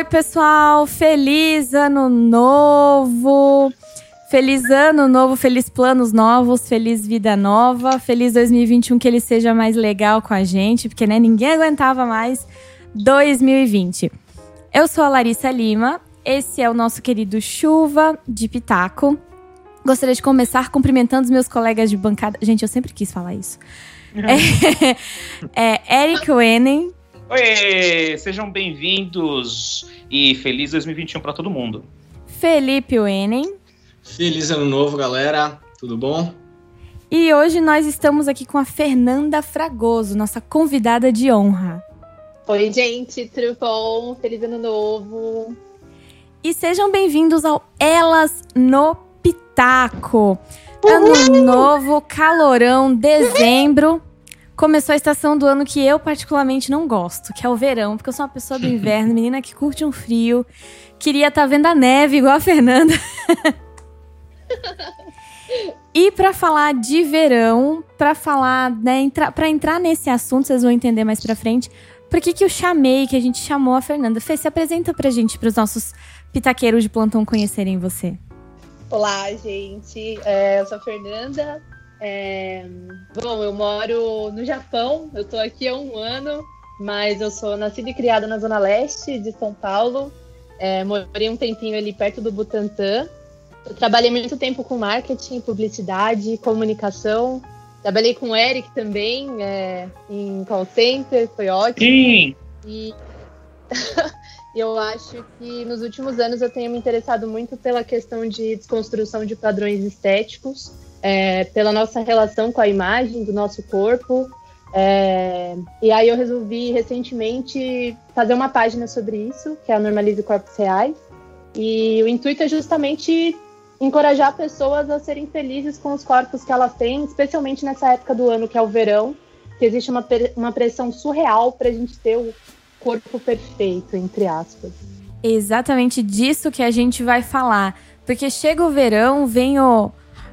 Oi, pessoal! Feliz ano novo! Feliz ano novo, feliz planos novos, feliz vida nova, feliz 2021 que ele seja mais legal com a gente, porque né, ninguém aguentava mais 2020. Eu sou a Larissa Lima, esse é o nosso querido Chuva de Pitaco. Gostaria de começar cumprimentando os meus colegas de bancada. Gente, eu sempre quis falar isso. É, é Eric Wenen. Oi, sejam bem-vindos e feliz 2021 para todo mundo. Felipe Wenen. Feliz ano novo, galera. Tudo bom? E hoje nós estamos aqui com a Fernanda Fragoso, nossa convidada de honra. Oi, gente, tudo bom? Feliz ano novo. E sejam bem-vindos ao Elas no Pitaco. Ano novo, calorão, dezembro. Começou a estação do ano que eu particularmente não gosto, que é o verão, porque eu sou uma pessoa do inverno, menina que curte um frio. Queria estar tá vendo a neve igual a Fernanda. e para falar de verão, para falar, né, entra, para entrar nesse assunto, vocês vão entender mais para frente. Por que que eu chamei, que a gente chamou a Fernanda? Fê, se apresenta pra gente, para os nossos pitaqueiros de plantão conhecerem você. Olá, gente. É, eu sou a Fernanda. É, bom, eu moro no Japão. Eu tô aqui há um ano, mas eu sou nascida e criada na Zona Leste de São Paulo. É, morei um tempinho ali perto do Butantã. Eu trabalhei muito tempo com marketing, publicidade, comunicação. Trabalhei com o Eric também, é, em call center, foi ótimo. Sim! E eu acho que nos últimos anos eu tenho me interessado muito pela questão de desconstrução de padrões estéticos, é, pela nossa relação com a imagem do nosso corpo. É, e aí eu resolvi recentemente fazer uma página sobre isso, que é a Normalize Corpos Reais. E o intuito é justamente encorajar pessoas a serem felizes com os corpos que elas têm, especialmente nessa época do ano que é o verão, que existe uma, uma pressão surreal para a gente ter o corpo perfeito, entre aspas. Exatamente disso que a gente vai falar. Porque chega o verão, vem o.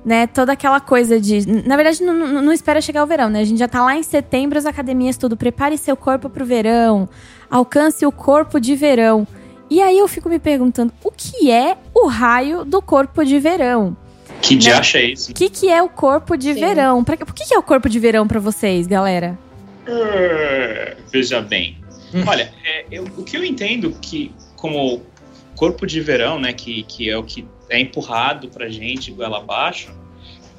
Né, toda aquela coisa de. Na verdade, não, não, não espera chegar o verão, né? A gente já tá lá em setembro, as academias tudo. Prepare seu corpo pro verão. Alcance o corpo de verão. E aí eu fico me perguntando, o que é o raio do corpo de verão? Que né? diacho é isso? O que, que é o corpo de Sim. verão? Pra, por que, que é o corpo de verão para vocês, galera? Uh, veja bem. Hum. Olha, é, eu, o que eu entendo que, como corpo de verão, né, que, que é o que é empurrado pra gente, goela abaixo,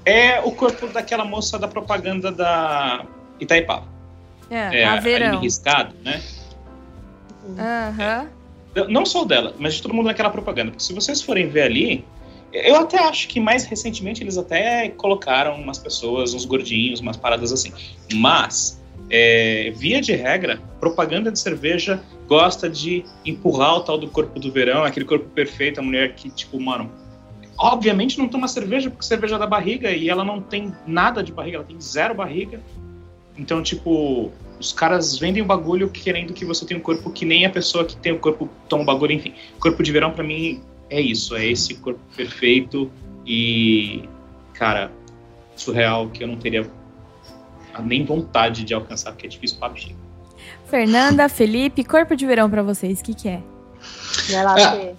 é o corpo daquela moça da propaganda da Itaipava. É, é a verão. riscado, né? Aham. Uhum. Não só dela, mas de todo mundo naquela propaganda. Porque se vocês forem ver ali, eu até acho que mais recentemente eles até colocaram umas pessoas, uns gordinhos, umas paradas assim. Mas, é, via de regra, propaganda de cerveja gosta de empurrar o tal do corpo do verão, aquele corpo perfeito, a mulher que, tipo, mano, obviamente não toma cerveja porque cerveja da barriga e ela não tem nada de barriga, ela tem zero barriga. Então, tipo, os caras vendem o bagulho querendo que você tenha um corpo que nem a pessoa que tem o corpo toma o bagulho, enfim. Corpo de verão para mim é isso, é esse corpo perfeito e cara, surreal que eu não teria nem vontade de alcançar, porque é difícil para bexiga. Fernanda, Felipe, corpo de verão para vocês, o que que é? Vai lá, ah,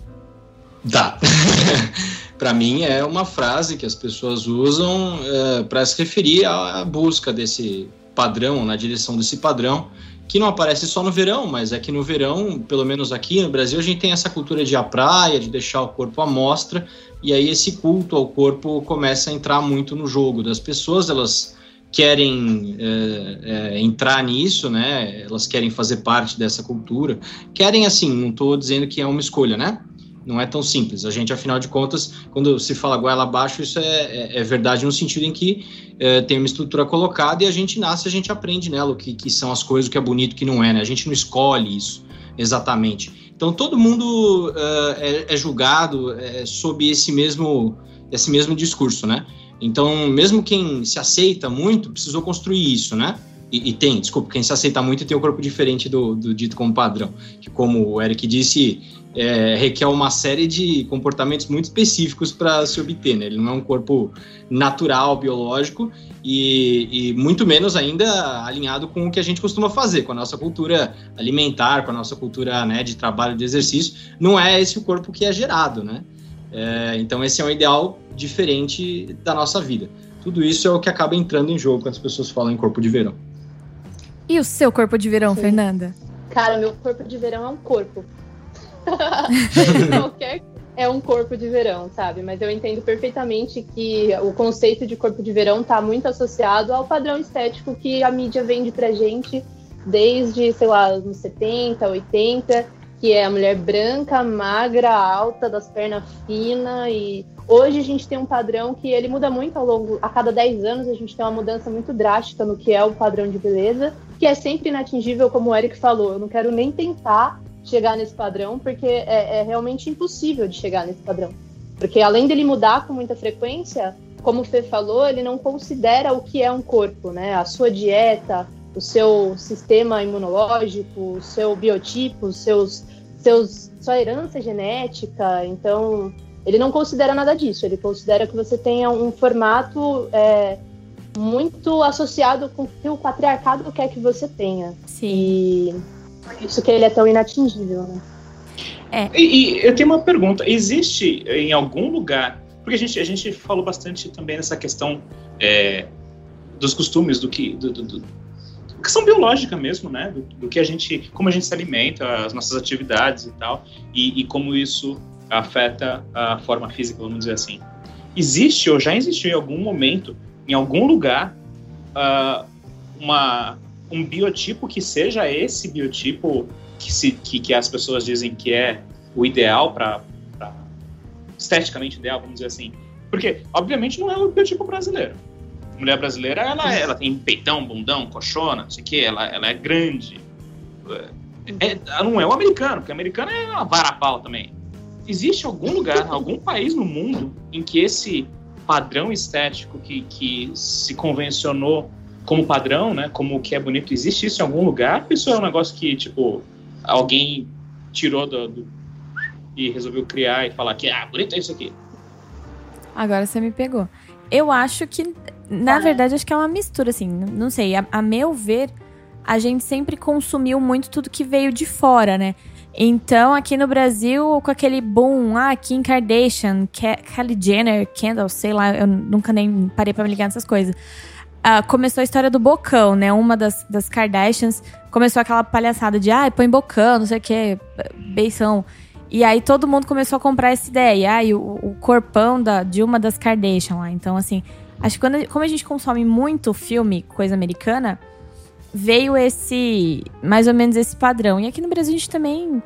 Tá. para mim é uma frase que as pessoas usam é, para se referir à busca desse padrão, na direção desse padrão, que não aparece só no verão, mas é que no verão, pelo menos aqui no Brasil, a gente tem essa cultura de ir à praia, de deixar o corpo à mostra, e aí esse culto ao corpo começa a entrar muito no jogo das pessoas, elas querem é, é, entrar nisso, né? Elas querem fazer parte dessa cultura, querem assim, não estou dizendo que é uma escolha, né? não é tão simples. A gente, afinal de contas, quando se fala goela abaixo, isso é, é, é verdade no sentido em que é, tem uma estrutura colocada e a gente nasce, a gente aprende nela o que, que são as coisas, o que é bonito, o que não é, né? A gente não escolhe isso exatamente. Então todo mundo é, é, julgado sob esse mesmo, esse mesmo discurso, né? Então mesmo quem se aceita muito precisou construir isso, né? E, e, tem, desculpa, quem se aceita muito tem um corpo diferente do, do, dito como padrão. Que, como o Eric disse, é, requer uma série de comportamentos muito específicos para se obter. Né? Ele não é um corpo natural, biológico, e, e, muito menos ainda alinhado com o que a gente costuma fazer, com a nossa cultura alimentar, com a nossa cultura né, de trabalho, de exercício. Não é esse o corpo que é gerado, né? É, então, esse é um ideal diferente da nossa vida. Tudo isso é o que acaba entrando em jogo quando as pessoas falam em corpo de verão. E o seu corpo de verão, Sim. Fernanda? Cara, meu corpo de verão é um corpo. Qualquer é um corpo de verão, sabe? Mas eu entendo perfeitamente que o conceito de corpo de verão está muito associado ao padrão estético que a mídia vende pra gente desde, sei lá, nos 70, 80, que é a mulher branca, magra, alta, das pernas finas e hoje a gente tem um padrão que ele muda muito ao longo, a cada 10 anos a gente tem uma mudança muito drástica no que é o padrão de beleza, que é sempre inatingível, como o Eric falou. Eu não quero nem tentar chegar nesse padrão, porque é, é realmente impossível de chegar nesse padrão. Porque além dele mudar com muita frequência, como o Fê falou, ele não considera o que é um corpo, né? A sua dieta, o seu sistema imunológico, o seu biotipo, os seus, seus, sua herança genética. Então, ele não considera nada disso. Ele considera que você tenha um formato é, muito associado com o que o patriarcado quer que você tenha. Sim. E por isso que ele é tão inatingível, né? É. E, e, eu tenho uma pergunta: existe em algum lugar? Porque a gente, a gente falou bastante também nessa questão é, dos costumes, do que. Do, do, do, questão biológica mesmo, né? Do, do, que a gente. como a gente se alimenta, as nossas atividades e tal, e, e como isso afeta a forma física, vamos dizer assim. Existe ou já existiu em algum momento, em algum lugar, uh, uma um biotipo que seja esse biotipo que, se, que, que as pessoas dizem que é o ideal para esteticamente ideal, vamos dizer assim. Porque, obviamente, não é o biotipo brasileiro. Mulher brasileira, ela, ela tem peitão, bundão, coxona, não sei o quê, ela, ela é grande. É, é, não é o americano, porque o americano é uma varapau também. Existe algum lugar, algum país no mundo em que esse padrão estético que, que se convencionou como padrão, né? Como o que é bonito, existe isso em algum lugar? Isso é um negócio que, tipo, alguém tirou do, do e resolveu criar e falar que, ah, bonito é isso aqui. Agora você me pegou. Eu acho que, na ah. verdade, acho que é uma mistura, assim, não sei, a, a meu ver, a gente sempre consumiu muito tudo que veio de fora, né? Então, aqui no Brasil, com aquele boom, ah, Kim Kardashian, Kylie Jenner, Kendall, sei lá, eu nunca nem parei pra me ligar nessas coisas uh, começou a história do bocão, né? Uma das, das Kardashians começou aquela palhaçada de, ah, põe bocão, não sei o que, beição. E aí todo mundo começou a comprar essa ideia. Ah, e o, o corpão da, de uma das Kardashian lá. Então, assim, acho que quando, como a gente consome muito filme, coisa americana, veio esse, mais ou menos esse padrão. E aqui no Brasil a gente também...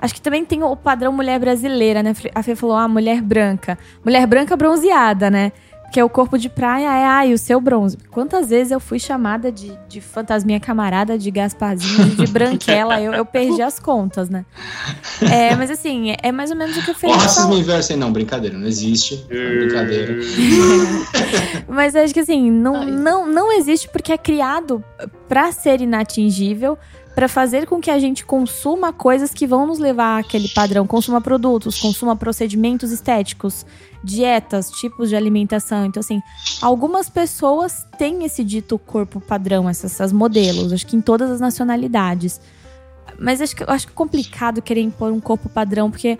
Acho que também tem o padrão mulher brasileira, né? A Fê falou, ah, mulher branca. Mulher branca bronzeada, né? Que é o corpo de praia, é ai, o seu bronze. Quantas vezes eu fui chamada de, de fantasminha camarada, de Gasparzinho, de branquela, eu, eu perdi as contas, né? É, mas assim, é, mais ou menos o que eu fiz. Racismo inverso não, brincadeira, não existe. É brincadeira. mas acho que assim, não, não, não existe porque é criado para ser inatingível para fazer com que a gente consuma coisas que vão nos levar àquele padrão, consuma produtos, consuma procedimentos estéticos, dietas, tipos de alimentação. Então, assim, algumas pessoas têm esse dito corpo padrão, essas, essas modelos, acho que em todas as nacionalidades. Mas acho que, acho que é complicado querer impor um corpo padrão, porque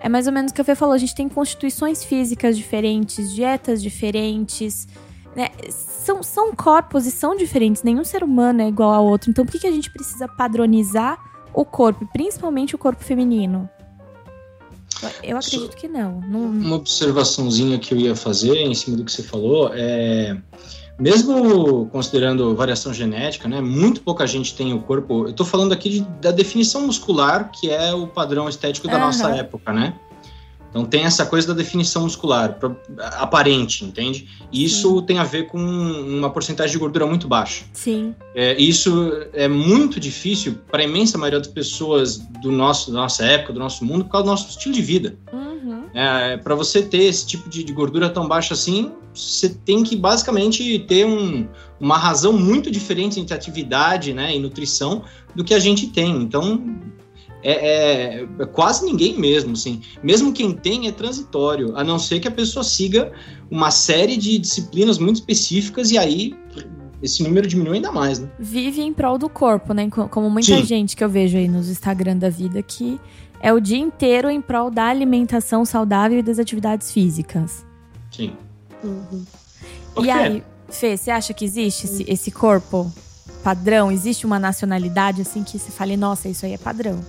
é mais ou menos o que a Fê falou, a gente tem constituições físicas diferentes, dietas diferentes, né? São, são corpos e são diferentes, nenhum ser humano é igual ao outro. Então por que, que a gente precisa padronizar o corpo, principalmente o corpo feminino? Eu acredito que não. não. Uma observaçãozinha que eu ia fazer em cima do que você falou é. Mesmo considerando variação genética, né, muito pouca gente tem o corpo. Eu estou falando aqui de, da definição muscular, que é o padrão estético da uhum. nossa época, né? Então tem essa coisa da definição muscular aparente, entende? E isso Sim. tem a ver com uma porcentagem de gordura muito baixa. Sim. É, isso é muito difícil para a imensa maioria das pessoas do nosso, da nossa época, do nosso mundo, por causa do nosso estilo de vida. Uhum. É, para você ter esse tipo de, de, gordura tão baixa assim, você tem que basicamente ter um, uma razão muito diferente entre atividade né, e nutrição do que a gente tem. Então, é, é, é, quase ninguém mesmo, assim. Mesmo quem tem é transitório, a não ser que a pessoa siga uma série de disciplinas muito específicas e aí esse número diminui ainda mais, né? Vive em prol do corpo, né? Como muita Sim. gente que eu vejo aí nos Instagram da vida que é o dia inteiro em prol da alimentação saudável e das atividades físicas. Sim. Uhum. E aí, Fê, você acha que existe esse, esse, corpo padrão? Existe uma nacionalidade assim que você fale, nossa, isso aí é padrão?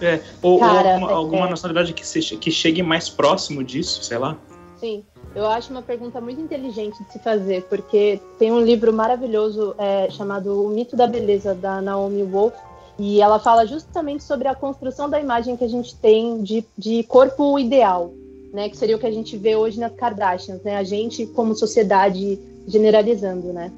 É, ou, Cara, ou alguma, é, alguma é. nacionalidade que, se, que chegue mais próximo disso, sei lá? Sim. Eu acho uma pergunta muito inteligente de se fazer, porque tem um livro maravilhoso é, chamado O Mito da Beleza, da Naomi Wolf, e ela fala justamente sobre a construção da imagem que a gente tem de, de corpo ideal, né? Que seria o que a gente vê hoje nas Kardashians, né? A gente como sociedade generalizando, né?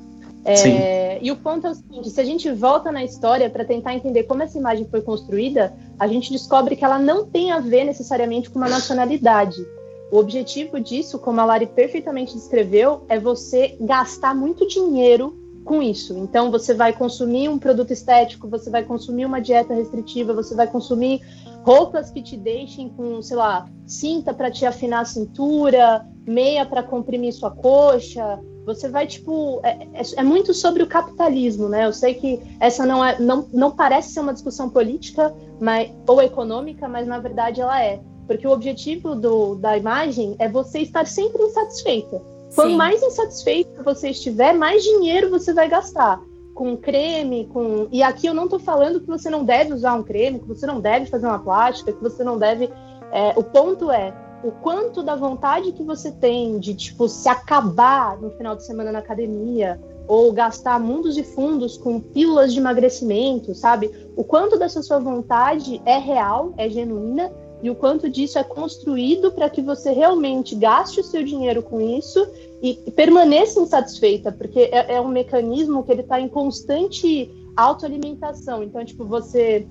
É, e o ponto é o seguinte: se a gente volta na história para tentar entender como essa imagem foi construída, a gente descobre que ela não tem a ver necessariamente com uma nacionalidade. O objetivo disso, como a Lari perfeitamente descreveu, é você gastar muito dinheiro com isso. Então, você vai consumir um produto estético, você vai consumir uma dieta restritiva, você vai consumir roupas que te deixem com, sei lá, cinta para te afinar a cintura, meia para comprimir sua coxa. Você vai, tipo, é, é, é, muito sobre o capitalismo, né? Eu sei que essa não é, não, não parece ser uma discussão política mas, ou econômica, mas na verdade ela é. Porque o objetivo do, da imagem é você estar sempre insatisfeita. Quanto mais insatisfeito você estiver, mais dinheiro você vai gastar com creme, com. E aqui eu não estou falando que você não deve usar um creme, que você não deve fazer uma plástica, que você não deve. É, o ponto é o quanto da vontade que você tem de tipo se acabar no final de semana na academia ou gastar mundos e fundos com pílulas de emagrecimento, sabe? O quanto dessa sua vontade é real, é genuína e o quanto disso é construído para que você realmente gaste o seu dinheiro com isso e, permaneça insatisfeita, porque é, é um mecanismo que ele está em constante autoalimentação. Então, tipo, você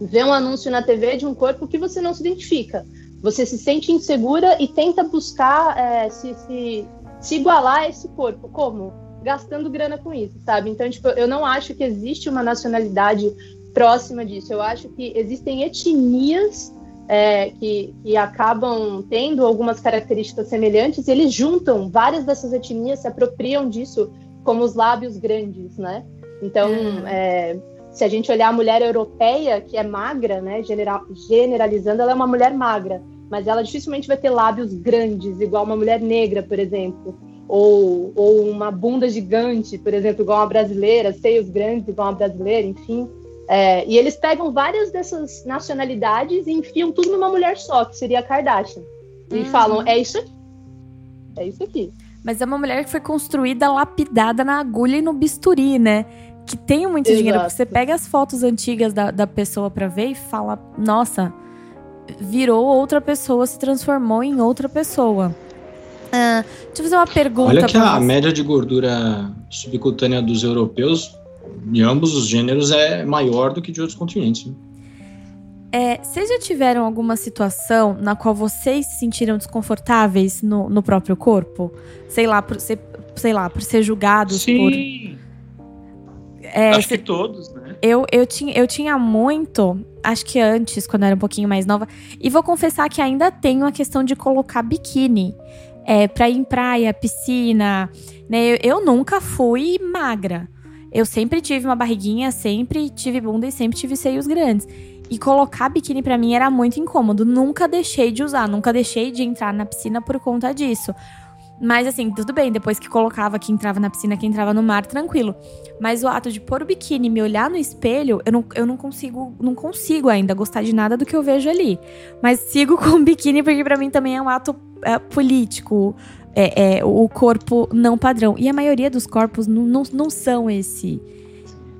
vê um anúncio na TV de um corpo que você não se identifica, você se sente insegura e tenta buscar é, se, se, se igualar a esse corpo. Como? Gastando grana com isso, sabe? Então, tipo, eu não acho que existe uma nacionalidade próxima disso. Eu acho que existem etnias é, que, que, acabam tendo algumas características semelhantes, e eles juntam várias dessas etnias, se apropriam disso como os lábios grandes, né? Então, hum. é, se a gente olhar a mulher europeia, que é magra, né, general, generalizando, ela é uma mulher magra, mas ela dificilmente vai ter lábios grandes, igual uma mulher negra, por exemplo. Ou, ou uma bunda gigante, por exemplo, igual uma brasileira, seios grandes, igual uma brasileira, enfim. É, e eles pegam várias dessas nacionalidades e enfiam tudo numa mulher só, que seria a Kardashian. E uhum. falam, é isso aqui. É isso aqui. Mas é uma mulher que foi construída lapidada na agulha e no bisturi, né? Que tem muito Exato. dinheiro. Você pega as fotos antigas da, da pessoa pra ver e fala, nossa, virou outra pessoa, se transformou em outra pessoa. Ah, deixa eu fazer uma pergunta. Olha que a você. média de gordura subcutânea dos europeus de ambos os gêneros é maior do que de outros continentes. Né? É, vocês já tiveram alguma situação na qual vocês se sentiram desconfortáveis no, no próprio corpo? Sei lá, por ser, sei lá, por ser julgados Sim. por. É, Acho que todos, né? Eu, eu, tinha, eu tinha muito, acho que antes, quando eu era um pouquinho mais nova, e vou confessar que ainda tenho a questão de colocar biquíni. É, pra ir em praia, piscina, né? Eu, eu nunca fui magra. Eu sempre tive uma barriguinha, sempre tive bunda e sempre tive seios grandes. E colocar biquíni para mim era muito incômodo. Nunca deixei de usar, nunca deixei de entrar na piscina por conta disso. Mas assim, tudo bem, depois que colocava, que entrava na piscina, que entrava no mar, tranquilo. Mas o ato de pôr o biquíni e me olhar no espelho, eu não, eu não consigo, não consigo ainda gostar de nada do que eu vejo ali. Mas sigo com o biquíni porque para mim também é um ato é, político, é, é, o corpo não padrão. E a maioria dos corpos não, não, não são esse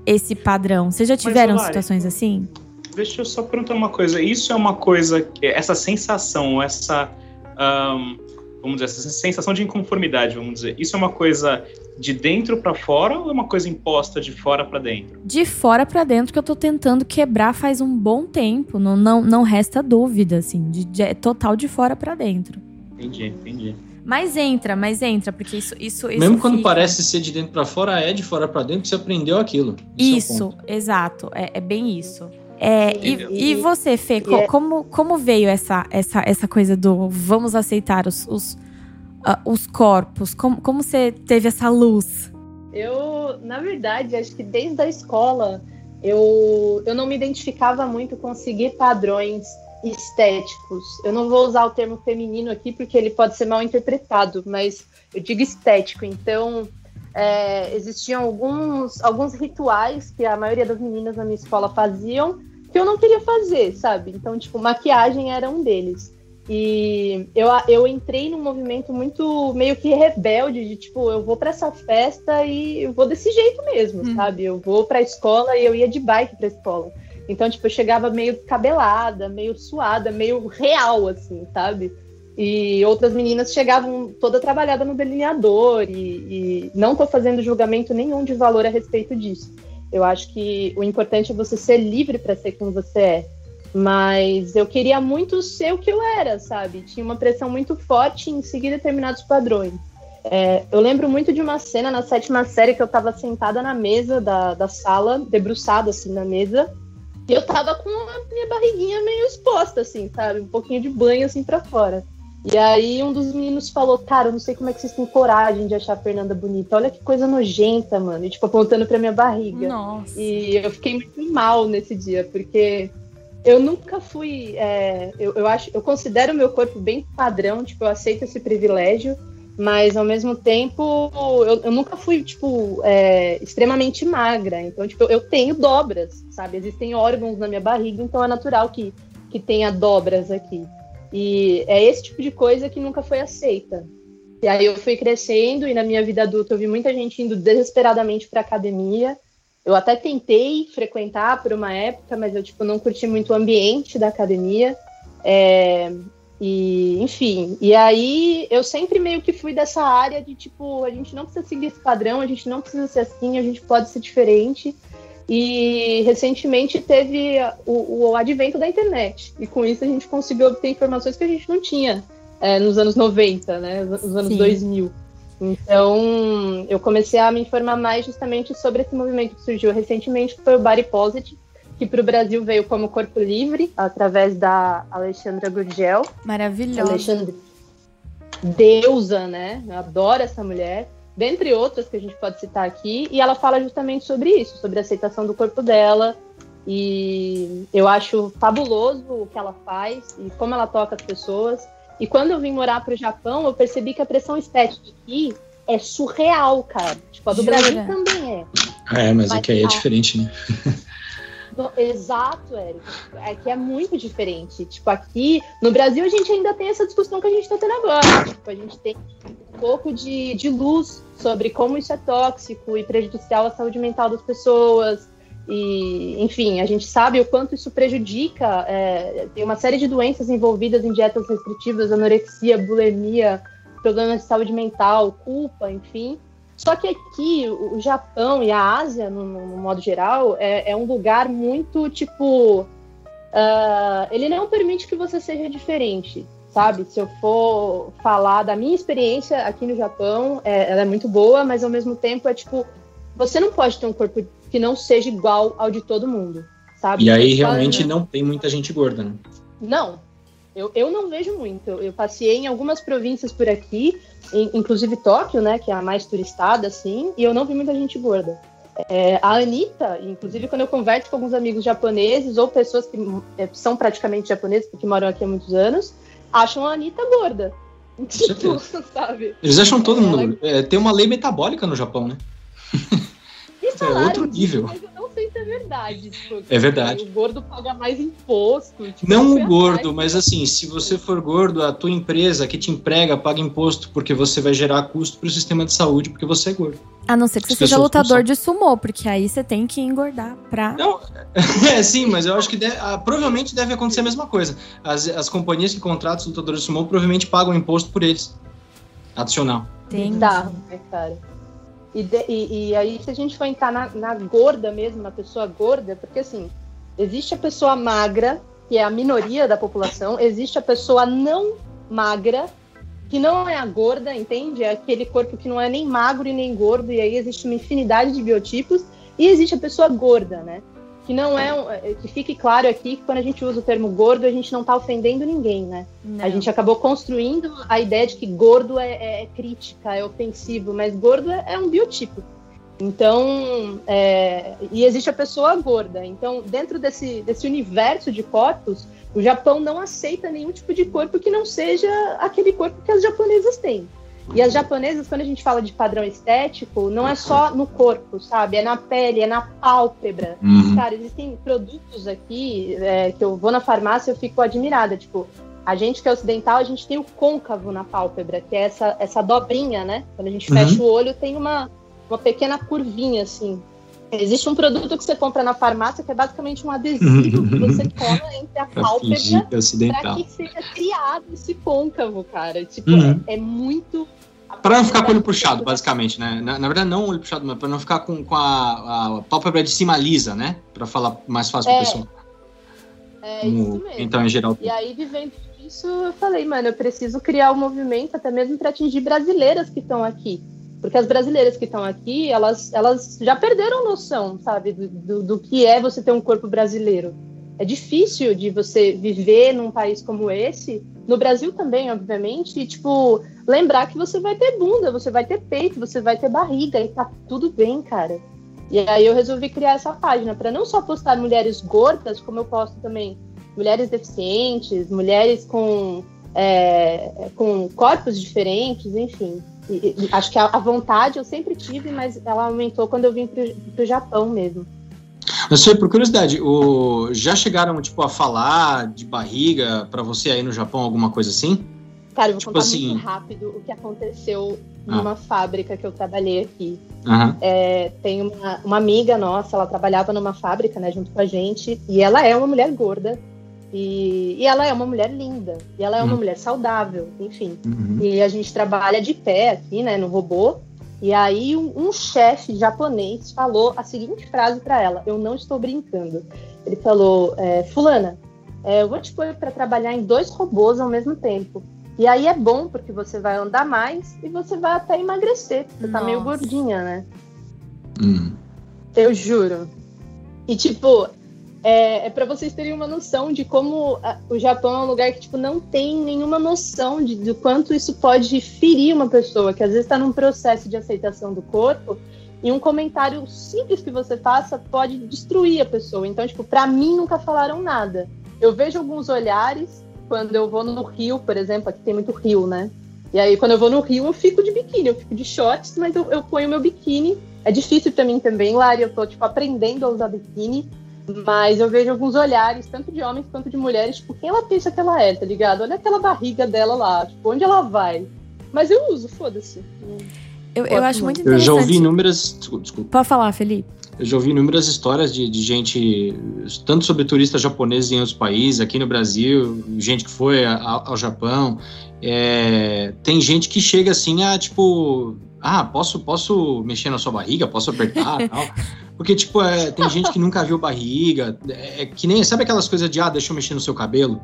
esse padrão. Vocês já tiveram Mas, situações assim? Deixa eu só perguntar uma coisa. Isso é uma coisa essa sensação, essa um, vamos dizer, essa sensação de inconformidade, vamos dizer, isso é uma coisa de dentro para fora ou é uma coisa imposta de fora para dentro? De fora para dentro que eu tô tentando quebrar faz um bom tempo, não, não, não resta dúvida, assim, de, de é total de fora para dentro. Entendi, entendi. Mas entra, mas entra, porque isso. isso, isso Mesmo quando parece ser de dentro para fora, é de fora para dentro, você aprendeu aquilo. Isso, é exato. É, é, bem isso. É, e, e, você, Fê, é como, como veio essa, essa, essa coisa do vamos aceitar os, os, uh, os corpos? Como, como você teve essa luz? Eu, na verdade, acho que desde a escola eu, eu não me identificava muito com seguir padrões estéticos. Eu não vou usar o termo feminino aqui porque ele pode ser mal interpretado, mas eu digo estético. Então, é, existiam alguns, alguns rituais que a maioria das meninas na minha escola faziam que eu não queria fazer, sabe? Então, tipo, maquiagem era um deles. E eu, eu entrei num movimento muito meio que rebelde, de tipo, eu vou para essa festa e eu vou desse jeito mesmo, hum. sabe? Eu vou pra escola e eu ia de bike pra escola. Então, tipo, eu chegava meio cabelada, meio suada, meio real, assim, sabe? E outras meninas chegavam toda trabalhada no delineador e, e não tô fazendo julgamento nenhum de valor a respeito disso. Eu acho que o importante é você ser livre para ser quem você é. Mas eu queria muito ser o que eu era, sabe? Tinha uma pressão muito forte em seguir determinados padrões. É, eu lembro muito de uma cena na sétima série que eu estava sentada na mesa da, da sala, debruçada assim na mesa, e eu tava com a minha barriguinha meio exposta, assim, sabe? Um pouquinho de banho, assim, pra fora. E aí um dos meninos falou, cara, eu não sei como é que vocês têm coragem de achar a Fernanda bonita. Olha que coisa nojenta, mano. E, tipo, apontando pra minha barriga. Nossa. E eu fiquei muito mal nesse dia, porque eu nunca fui. É, eu, eu acho, eu considero o meu corpo bem padrão, tipo, eu aceito esse privilégio mas ao mesmo tempo eu, eu nunca fui tipo é, extremamente magra então tipo eu tenho dobras sabe existem órgãos na minha barriga então é natural que que tenha dobras aqui e é esse tipo de coisa que nunca foi aceita. E aí eu fui crescendo e na minha vida adulta eu vi muita gente indo desesperadamente para academia. Eu até tentei frequentar por uma época mas eu tipo não curti muito o ambiente da academia. É, e, enfim, e aí eu sempre meio que fui dessa área de tipo, a gente não precisa seguir esse padrão, a gente não precisa ser assim, a gente pode ser diferente. E recentemente teve o, o advento da internet, e com isso a gente conseguiu obter informações que a gente não tinha é, nos anos 90, né, nos anos Sim. 2000. Então, eu comecei a me informar mais justamente sobre esse movimento que surgiu recentemente, que foi o Body Positive, que para o Brasil veio como Corpo Livre, através da Alexandra Gurgel. Maravilhosa. Alexandre. Deusa, né? Eu adoro essa mulher. Dentre outras que a gente pode citar aqui. E ela fala justamente sobre isso, sobre a aceitação do corpo dela. E eu acho fabuloso o que ela faz e como ela toca as pessoas. E quando eu vim morar para o Japão, eu percebi que a pressão estética aqui é surreal, cara. Tipo, a do Jura? Brasil também é. É, mas, mas aqui aí é diferente, né? Exato, Érico. É que é muito diferente. Tipo, aqui no Brasil a gente ainda tem essa discussão que a gente está tendo agora. Tipo, a gente tem um pouco de, de luz sobre como isso é tóxico e prejudicial à saúde mental das pessoas. E, enfim, a gente sabe o quanto isso prejudica. É, tem uma série de doenças envolvidas em dietas restritivas, anorexia, bulimia, problemas de saúde mental, culpa, enfim. Só que aqui, o Japão e a Ásia, no, no modo geral, é, é, um lugar muito tipo. Uh, ele não permite que você seja diferente, sabe? Se eu for falar da minha experiência aqui no Japão, é, ela é muito boa, mas ao mesmo tempo é tipo. Você não pode ter um corpo que não seja igual ao de todo mundo, sabe? E aí realmente não tem muita gente gorda, né? Não, eu, eu não vejo muito. Eu, passei em algumas províncias por aqui, inclusive Tóquio, né, que é a mais turistada, assim, e eu não vi muita gente gorda. É, a Anitta, inclusive quando eu converso com alguns amigos japoneses ou pessoas que é, são praticamente japoneses, porque moram aqui há muitos anos, acham a Anitta gorda. Tipo, sabe? Eles acham todo mundo. Ela... É, tem uma lei metabólica no Japão, né? é outro nível. Não sei se é verdade. Tipo, é verdade. O gordo paga mais imposto. Tipo, não o gordo, mas assim, se você for gordo, a tua empresa que te emprega paga imposto porque você vai gerar custo para o sistema de saúde porque você é gordo. A não ser que você seja lutador de sumô, porque aí você tem que engordar pra. Não, é sim, mas eu acho que deve, ah, provavelmente deve acontecer a mesma coisa. As, as companhias que contratam os lutadores de sumô provavelmente pagam imposto por eles. adicional. Tem. Bizarro, né, cara? E, de, e, e, aí, se a gente for entrar na, na gorda mesmo, na pessoa gorda, porque assim, existe a pessoa magra, que é a minoria da população, existe a pessoa não magra, que não é a gorda, entende? É aquele corpo que não é nem magro e nem gordo, e aí existe uma infinidade de biotipos, e existe a pessoa gorda, né? Que não é, é que fique claro aqui que quando a gente usa o termo gordo, a gente não está ofendendo ninguém, né? Não. A gente acabou construindo a ideia de que gordo é, é, é crítica, é ofensivo, mas gordo é, é um biotipo. Então, é, e existe a pessoa gorda. Então, dentro desse, desse universo de corpos, o Japão não aceita nenhum tipo de corpo que não seja aquele corpo que as japonesas têm. E as japonesas, quando a gente fala de padrão estético, não é só no corpo, sabe? É na pele, é na pálpebra. Uhum. Cara, existem produtos aqui é, que eu vou na farmácia e eu fico admirada. Tipo, a gente que é ocidental, a gente tem o côncavo na pálpebra, que é essa, essa dobrinha, né? Quando a gente uhum. fecha o olho, tem uma, uma pequena curvinha, assim. Existe um produto que você compra na farmácia que é basicamente um adesivo que você cola entre a pálpebra para que seja criado esse côncavo, cara. Tipo, uhum. é, é, muito. Para não ficar com o olho puxado, basicamente, né? Na, na, verdade, não o olho puxado, mas para não ficar com, com a, a, pálpebra de cima lisa, né? Para falar mais fácil é, para pessoa. É isso mesmo. Então, em geral. E aí, vivendo isso, eu falei, mano, eu preciso criar um movimento até mesmo para atingir brasileiras que estão aqui. Porque as brasileiras que estão aqui, elas, elas já perderam noção, sabe, do, do, do, que é você ter um corpo brasileiro. É difícil de você viver num país como esse, no Brasil também, obviamente, e, tipo, lembrar que você vai ter bunda, você vai ter peito, você vai ter barriga, e tá tudo bem, cara. E aí eu resolvi criar essa página para não só postar mulheres gordas, como eu posto também mulheres deficientes, mulheres com, é, com corpos diferentes, enfim acho que a, a, vontade eu sempre tive, mas ela aumentou quando eu vim para o Japão mesmo. Mas sei, por curiosidade, o, já chegaram tipo a falar de barriga para você aí no Japão, alguma coisa assim? Cara, eu vou tipo contar assim... muito rápido o que aconteceu ah. numa fábrica que eu trabalhei aqui. Uhum. É, tem uma, uma amiga nossa, ela trabalhava numa fábrica, né, junto com a gente, e ela é uma mulher gorda, e, e, ela é uma mulher linda, e ela é uma uhum. mulher saudável, enfim. Uhum. E a gente trabalha de pé aqui, né, no robô. E aí um, um chefe japonês falou a seguinte frase para ela: Eu não estou brincando. Ele falou: é, Fulana, é, eu vou te pôr para trabalhar em dois robôs ao mesmo tempo. E aí é bom porque você vai andar mais e você vai até emagrecer. Você Nossa. tá meio gordinha, né? Hum. Eu juro. E tipo, é, é para vocês terem uma noção de como a, o Japão é um lugar que tipo, não tem nenhuma noção de, do quanto isso pode ferir uma pessoa, que às vezes está num processo de aceitação do corpo e um comentário simples que você faça pode destruir a pessoa. Então, tipo, para mim nunca falaram nada. Eu vejo alguns olhares quando eu vou no Rio, por exemplo, aqui tem muito rio, né? E aí, quando eu vou no Rio, eu fico de biquíni, eu fico de shorts, mas eu, eu ponho meu biquíni. É difícil para mim também, Lari, eu tô, tipo, aprendendo a usar biquíni. Mas eu vejo alguns olhares, tanto de homens quanto de mulheres, tipo, quem ela pensa que ela é, tá ligado? Olha aquela barriga dela lá, tipo, onde ela vai? Mas eu uso, foda-se. Eu, eu acho muito interessante. Eu já ouvi inúmeras. Desculpa. Pode falar, Felipe. Eu já ouvi inúmeras histórias de, de gente, tanto sobre turistas japoneses em outros países, aqui no Brasil, gente que foi ao, ao Japão. É, tem gente que chega assim a, tipo, ah, posso, posso mexer na sua barriga, posso apertar tal. Porque, tipo, é, tem gente que nunca viu barriga. É, é, que nem. Sabe aquelas coisas de, ah, deixa eu mexer no seu cabelo?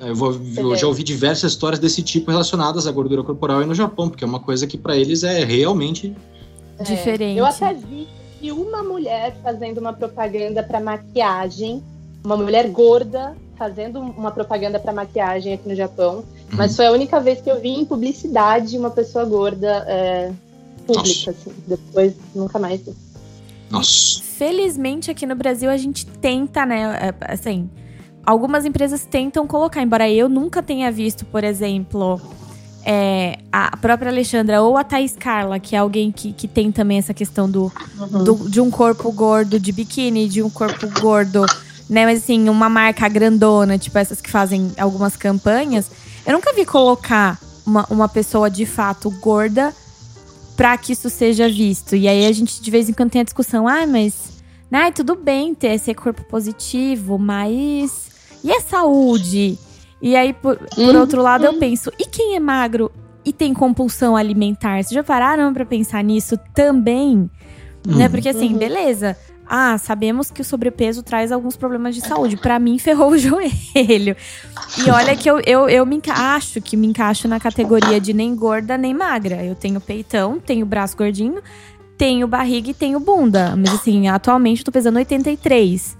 Eu, vou, eu já ouvi diversas histórias desse tipo relacionadas à gordura corporal aí no Japão, porque é uma coisa que para eles é realmente é, diferente. Eu até vi uma mulher fazendo uma propaganda para maquiagem, uma mulher gorda fazendo uma propaganda para maquiagem aqui no Japão. Mas foi a única vez que eu vi em publicidade uma pessoa gorda é, pública, Nossa. assim. Depois nunca mais. Nossa. Felizmente aqui no Brasil a gente tenta, né? É, assim, algumas empresas tentam colocar, embora eu nunca tenha visto, por exemplo, é, a própria Alexandra ou a Thaís Carla, que é alguém que, que tem também essa questão do, uhum. do, de um corpo gordo de biquíni, de um corpo gordo, né? Mas assim, uma marca grandona, tipo essas que fazem algumas campanhas. Eu nunca vi colocar uma, uma pessoa de fato gorda para que isso seja visto. E aí a gente de vez em quando tem a discussão, ah, mas né, tudo bem ter esse corpo positivo, mas e a saúde? E aí, por, por uhum. outro lado, eu penso, e quem é magro e tem compulsão alimentar. Vocês já pararam para pensar nisso também? Né? Uhum. Porque assim, Uhum. beleza. Ah, sabemos que o sobrepeso traz alguns problemas de saúde. Pra mim, ferrou o joelho. E olha que eu, eu, eu me acho que me encaixo na categoria de nem gorda nem magra. Eu tenho peitão, tenho braço gordinho, tenho barriga e tenho bunda. Mas assim, atualmente eu tô pesando 83.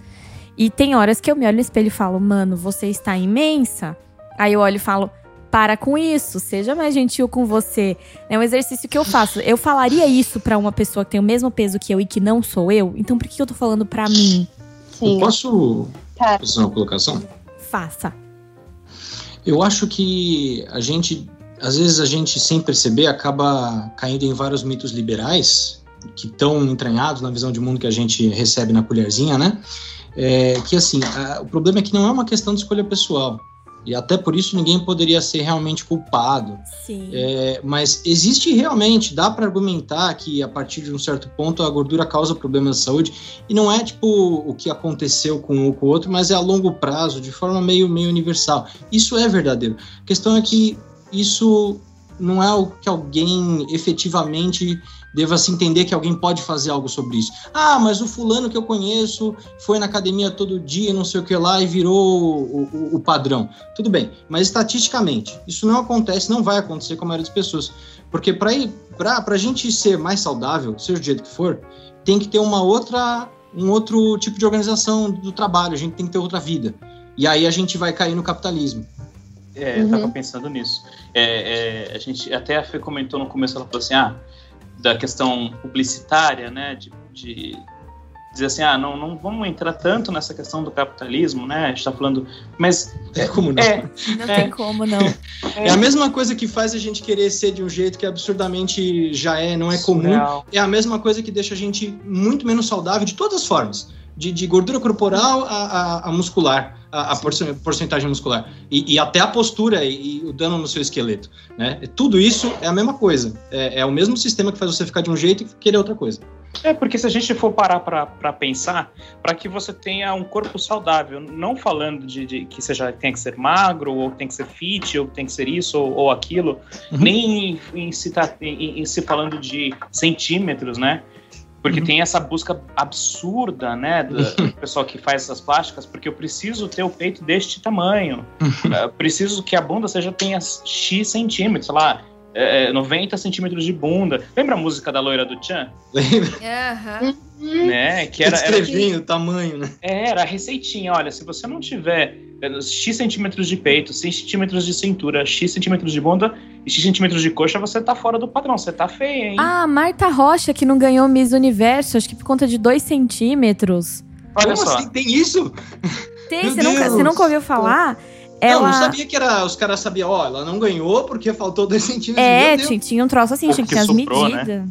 E tem horas que eu me olho no espelho e falo, mano, você está imensa. Aí eu olho e falo, para com isso, seja mais gentil com você. É um exercício que eu faço. Eu falaria isso pra uma pessoa que tem o mesmo peso que eu e que não sou eu. Então por que eu tô falando pra mim? Sim. Eu posso Cara, fazer uma colocação? Faça. Eu acho que a gente, às vezes a gente sem perceber acaba caindo em vários mitos liberais que estão entranhados na visão de mundo que a gente recebe na colherzinha, né? É, que assim, a- o problema é que não é uma questão de escolha pessoal. E até por isso ninguém poderia ser realmente culpado. Sim. É, mas existe realmente, dá para argumentar que a partir de um certo ponto a gordura causa problemas de saúde e não é tipo o que aconteceu com um ou com o outro, mas é a longo prazo, de forma meio, meio universal. Isso é verdadeiro. A questão é que isso não é o que alguém efetivamente deva se entender que alguém pode fazer algo sobre isso. Ah, mas o fulano que eu conheço foi na academia todo dia, não sei o que lá, e virou o, o- o padrão. Tudo bem, mas estatisticamente, isso não acontece, não vai acontecer com a maioria das pessoas. Porque para a gente ser mais saudável, seja do jeito que for, tem que ter uma outra, um outro tipo de organização do trabalho, a gente tem que ter outra vida. E aí a gente vai cair no capitalismo. É, eu Uhum. tava pensando nisso. É, é, a gente até a Fê comentou no começo, ela falou assim, ah, da questão publicitária, né, de, de dizer assim, ah, não, não vamos entrar tanto nessa questão do capitalismo, né, a gente tá falando, mas É como não. é, Não É. tem como, não. É a mesma coisa que faz a gente querer ser de um jeito que absurdamente já é, não é comum. É a mesma coisa que deixa a gente muito menos saudável de todas as formas. De, de gordura corporal a, a- a muscular, a, a porcen- porcentagem muscular. E, e até a postura e, e o dano no seu esqueleto. Né? Tudo isso é a mesma coisa. É, é o mesmo sistema que faz você ficar de um jeito e querer outra coisa. É, porque se a gente for parar para pensar, para que você tenha um corpo saudável, não falando de, de que seja tem que ser magro, ou tem que ser fit, ou tem que ser isso ou, ou aquilo, Uhum. nem em, em se tá- em- em se falando de centímetros, né? Porque Uhum. tem essa busca absurda, né, do do pessoal que faz essas plásticas, porque eu preciso ter o peito deste tamanho, Eh, preciso que a bunda seja tenha X centímetros, sei lá, eh, 90 centímetros de bunda. Lembra a música da loira do Chan? Lembra? Aham. Né? Que era, era, Descrevendo o tamanho, né? é, era a receitinha. Olha, se você não tiver eh, X centímetros de peito, X centímetros de cintura, X centímetros de bunda e X centímetros de coxa, você tá fora do padrão. Você tá feia, hein? Ah, Marta Rocha, que não ganhou Miss Universo, acho que por conta de dois centímetros. Olha Como só. assim? Tem isso? Tem, Meu você nunca, você nunca ouviu falar? Não, Ela... não sabia que era. Os caras sabiam, ó, ela não ganhou porque faltou dois centímetros. É, tinha, tinha um troço assim, tinha que ter as né? medidas.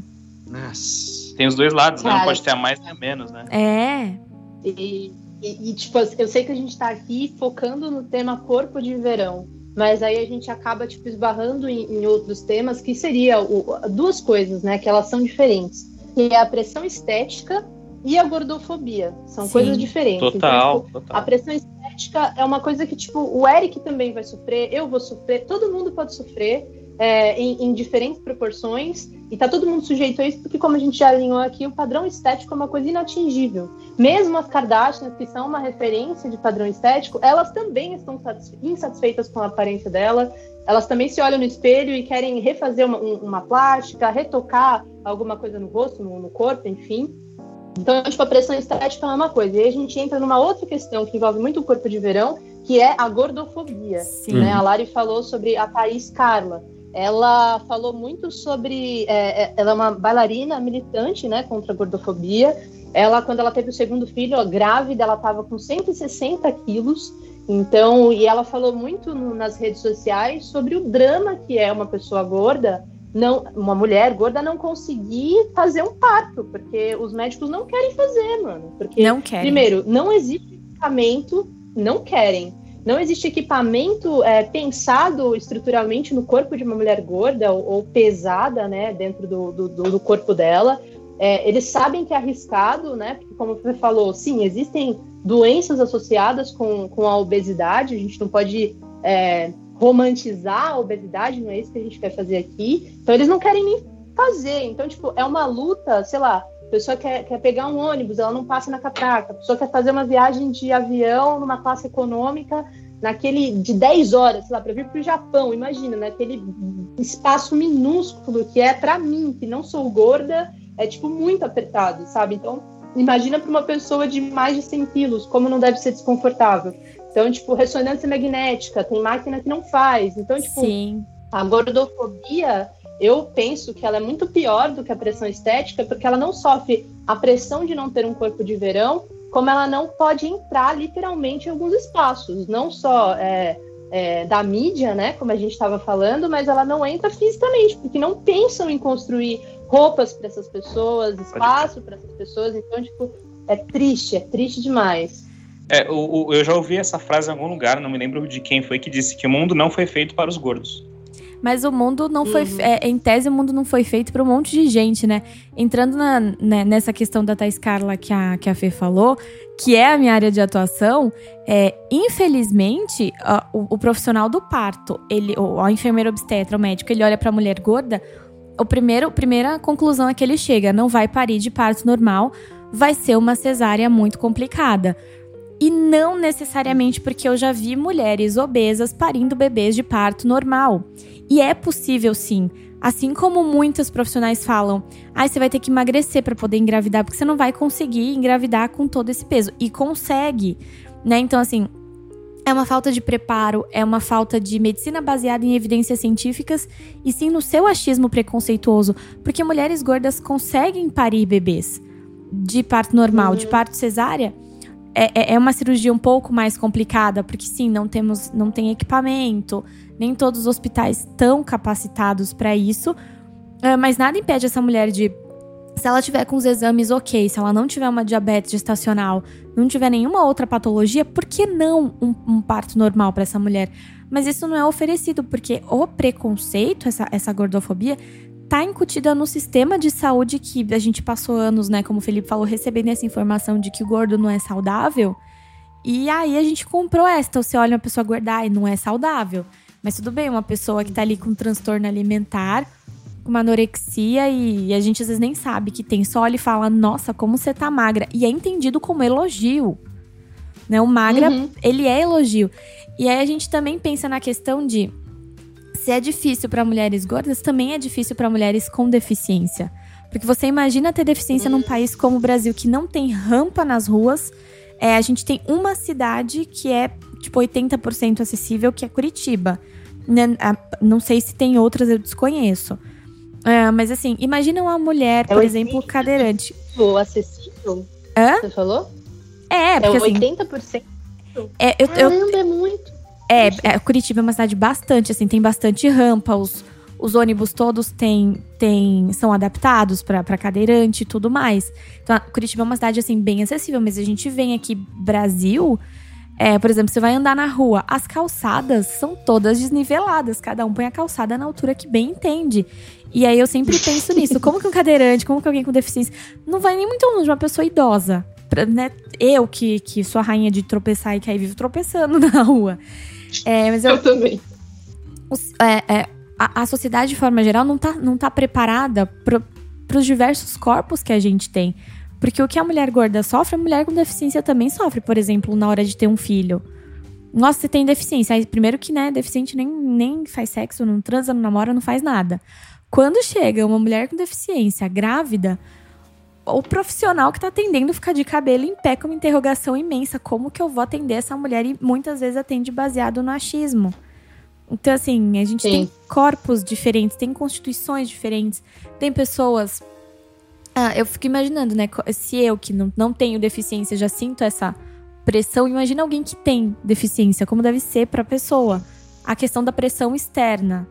Nossa. Tem os dois lados, né? Não pode ter a mais nem a menos, né? É. E, e- e, tipo, eu sei que a gente tá aqui focando no tema corpo de verão, mas aí a gente acaba, tipo, esbarrando em, em outros temas que seria o- duas coisas, né? Que elas são diferentes. Que é a pressão estética e a gordofobia. São Sim. coisas diferentes. Então, Total, tipo, a total. pressão estética é uma coisa que, tipo, o Eric também vai sofrer, eu vou sofrer, todo mundo pode sofrer é, em, em diferentes proporções, e tá todo mundo sujeito a isso, porque, como a gente já alinhou aqui, o padrão estético é uma coisa inatingível. Mesmo as Kardashians, que são uma referência de padrão estético, elas também estão satisfe- insatisfeitas com a aparência dela, elas também se olham no espelho e querem refazer uma, um- uma plástica, retocar alguma coisa no rosto, no, no corpo, enfim. Então, tipo, a pressão estética é uma coisa. E aí a gente entra numa outra questão que envolve muito o corpo de verão, que é a gordofobia. Sim. Né? A Lari falou sobre a Thaís Carla. Ela falou muito sobre. é, é, ela é uma bailarina militante né, contra a gordofobia. Ela, quando ela teve o segundo filho, ó, grávida, ela estava com 160 quilos. Então, e ela falou muito no- nas redes sociais sobre o drama que é uma pessoa gorda, não, uma mulher gorda não conseguir fazer um parto, porque os médicos não querem fazer, mano. Porque Não quero. Primeiro, não existe equipamento, não querem. Não existe equipamento é, pensado estruturalmente no corpo de uma mulher gorda ou, ou pesada, né, dentro do, do, do corpo dela. É, eles sabem que é arriscado, né? Porque, como você falou, sim, existem doenças associadas com, com a obesidade, a gente não pode é, romantizar a obesidade, não é isso que a gente quer fazer aqui. Então eles não querem nem fazer. Então, tipo, é uma luta, sei lá, a pessoa quer, quer pegar um ônibus, ela não passa na catraca. A pessoa quer fazer uma viagem de avião numa classe econômica, naquele de 10 horas, sei lá, para vir para o Japão. Imagina, naquele espaço minúsculo que é para mim, que não sou gorda, é tipo muito apertado, sabe? Então, imagina para uma pessoa de mais de 100 quilos, como não deve ser desconfortável. Então, tipo, ressonância magnética, tem máquina que não faz. Então, tipo, Sim. a gordofobia eu penso que ela é muito pior do que a pressão estética, porque ela não sofre a pressão de não ter um corpo de verão, como ela não pode entrar literalmente em alguns espaços, não só é, é, da mídia, né, como a gente estava falando, mas ela não entra fisicamente, porque não pensam em construir roupas para essas pessoas, espaço para essas pessoas, então, tipo, é triste, é triste demais. É, o, o, eu já ouvi essa frase em algum lugar, não me lembro de quem foi, que disse que o mundo não foi feito para os gordos. Mas o mundo não foi. Uhum. É, em tese, o mundo não foi feito para um monte de gente, né? Entrando na, né, nessa questão da Thais Carla que a, que a Fê falou, que é a minha área de atuação, é, infelizmente, o, o, profissional do parto, ele, o, o enfermeiro obstetra, o médico, ele olha para a mulher gorda. O primeiro, primeira conclusão é que ele chega, não vai parir de parto normal, vai ser uma cesárea muito complicada. E não necessariamente porque eu já vi mulheres obesas parindo bebês de parto normal. E é possível sim. Assim como muitos profissionais falam, ah, você vai ter que emagrecer para poder engravidar, porque você não vai conseguir engravidar com todo esse peso. E consegue, né? Então, assim, é uma falta de preparo, é uma falta de medicina baseada em evidências científicas e sim no seu achismo preconceituoso, porque mulheres gordas conseguem parir bebês de parto normal, uhum. de parto cesárea. É, é, é uma cirurgia um pouco mais complicada, porque sim, não temos, não tem equipamento, nem todos os hospitais estão capacitados para isso. Uh, mas nada impede essa mulher de. Se ela tiver com os exames ok, se ela não tiver uma diabetes gestacional, não tiver nenhuma outra patologia, por que não um, um parto normal para essa mulher? Mas isso não é oferecido, porque o preconceito, essa, essa gordofobia, tá incutida no sistema de saúde que a gente passou anos, né, como o Felipe falou, recebendo essa informação de que o gordo não é saudável. E aí a gente comprou esta, você olha uma pessoa gorda e não é saudável. Mas tudo bem, uma pessoa que tá ali com um transtorno alimentar, uma anorexia e, e a gente às vezes nem sabe que tem, só olha e fala, nossa, como você tá magra. E é entendido como elogio. Né? O magra, uhum. ele é elogio. E aí a gente também pensa na questão de se é difícil para mulheres gordas, também é difícil para mulheres com deficiência. Porque você imagina ter deficiência num país como o Brasil, que não tem rampa nas ruas. É, a gente tem uma cidade que é tipo 80% acessível, que é Curitiba. Né, não sei se tem outras, eu desconheço. É, mas assim, imagina uma mulher, é por exemplo, cadeirante. Acessível? Hã? Você falou? É, porque é 80%. Assim, é, eu, Caramba, eu, é muito. É, é, Curitiba é uma cidade bastante, assim, tem bastante rampa, os, os ônibus todos têm, têm, são adaptados para cadeirante e tudo mais. Então, Curitiba é uma cidade, assim, bem acessível, mas a gente vem aqui, Brasil, é, por exemplo, você vai andar na rua, as calçadas são todas desniveladas, cada um põe a calçada na altura que bem entende. E aí eu sempre penso nisso, como que um cadeirante, como que alguém com deficiência não vai nem muito longe, uma pessoa idosa, pra, né? Eu que, que sou a rainha de tropeçar e que aí vivo tropeçando na rua. É, mas eu, eu também. Os, é, é, a, a, sociedade, de forma geral, não tá, não tá preparada para os diversos corpos que a gente tem. Porque o que a mulher gorda sofre, a mulher com deficiência também sofre, por exemplo, na hora de ter um filho. Nossa, você tem deficiência. Aí, primeiro que, né, deficiente nem, nem faz sexo, não transa, não namora, não faz nada. Quando chega uma mulher com deficiência grávida, o profissional que tá atendendo fica de cabelo em pé com uma interrogação imensa. Como que eu vou atender essa mulher? E muitas vezes atende baseado no achismo. Então, assim, a gente Sim. tem corpos diferentes, tem constituições diferentes, tem pessoas ah, eu fico imaginando, né? Se eu, que não, não tenho deficiência, já sinto essa pressão, imagina alguém que tem deficiência, como deve ser para a pessoa. A questão da pressão externa.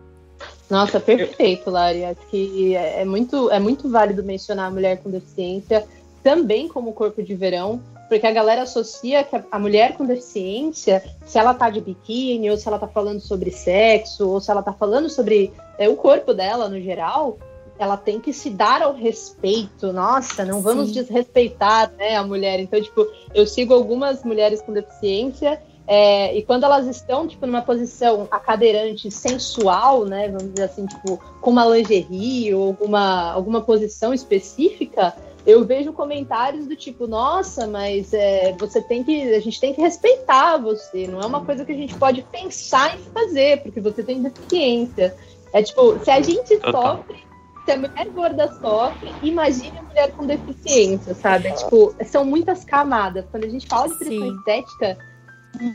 Nossa, perfeito, Lari. Acho que é, é muito, é muito válido mencionar a mulher com deficiência também como corpo de verão, porque a galera associa que a mulher com deficiência, se ela tá de biquíni, ou se ela tá falando sobre sexo, ou se ela tá falando sobre é, o corpo dela no geral, ela tem que se dar ao respeito. Nossa, não vamos Sim. desrespeitar né, a mulher. Então, tipo, eu sigo algumas mulheres com deficiência É, e quando elas estão, tipo, numa posição acadeirante sensual, né? Vamos dizer assim, tipo, com uma lingerie ou alguma, alguma posição específica, eu vejo comentários do tipo, nossa, mas é, você tem que. A gente tem que respeitar você. Não é uma coisa que a gente pode pensar em fazer, porque você tem deficiência. É tipo, se a gente sofre, se a mulher gorda sofre, imagine a mulher com deficiência, sabe? É, tipo, são muitas camadas. Quando a gente fala de pressão estética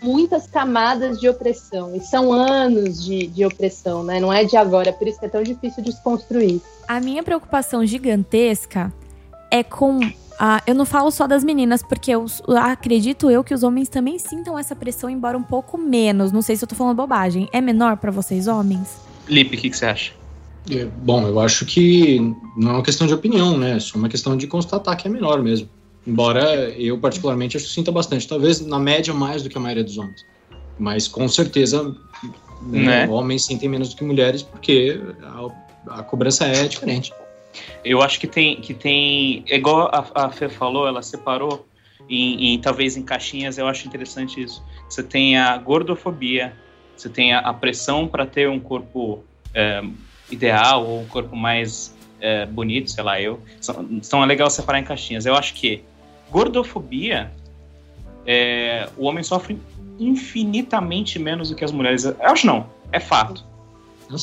muitas camadas de opressão. E são anos de, de opressão, né? Não é de agora, por isso que é tão difícil desconstruir. A minha preocupação gigantesca é com. A, eu não falo só das meninas, porque eu, eu acredito eu que os homens também sintam essa pressão, embora um pouco menos. Não sei se eu tô falando bobagem. É menor para vocês, homens? Lipe, o que, que você acha? É, bom, eu acho que não é uma questão de opinião, né? É só uma questão de constatar que é menor mesmo. Embora eu, particularmente, acho que sinta bastante. Talvez, na média, mais do que a maioria dos homens. Mas, com certeza, né? homens sentem menos do que mulheres, porque a, a, cobrança é diferente. Eu acho que tem... Que tem é igual a, a Fê falou, ela separou em, em, talvez em caixinhas, eu acho interessante isso. Você tem a gordofobia, você tem a, a pressão para ter um corpo é, ideal ou um corpo mais é, bonito, sei lá, eu. Então é legal separar em caixinhas. Eu acho que Gordofobia, é, o homem sofre infinitamente menos do que as mulheres. Eu acho não, é fato.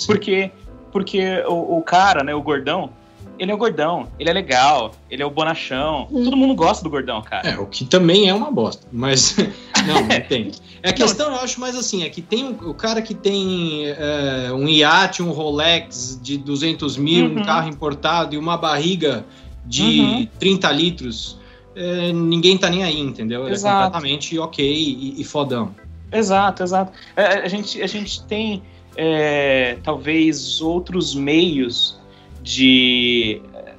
Porque, porque o, o, cara, né, o gordão, ele é o gordão, ele é legal, ele é o bonachão. Hum. Todo mundo gosta do gordão, cara. É, o que também é uma bosta, mas não, não tem. É a questão, eu acho mais assim, é que tem o, o cara que tem é, um iate, um Rolex de 200 mil, uhum. um carro importado e uma barriga de uhum. 30 litros é, ninguém tá nem aí, entendeu? Ele é exato. é completamente ok e, e fodão. Exato, exato. A, é, a, gente, a gente tem é, talvez outros meios de é,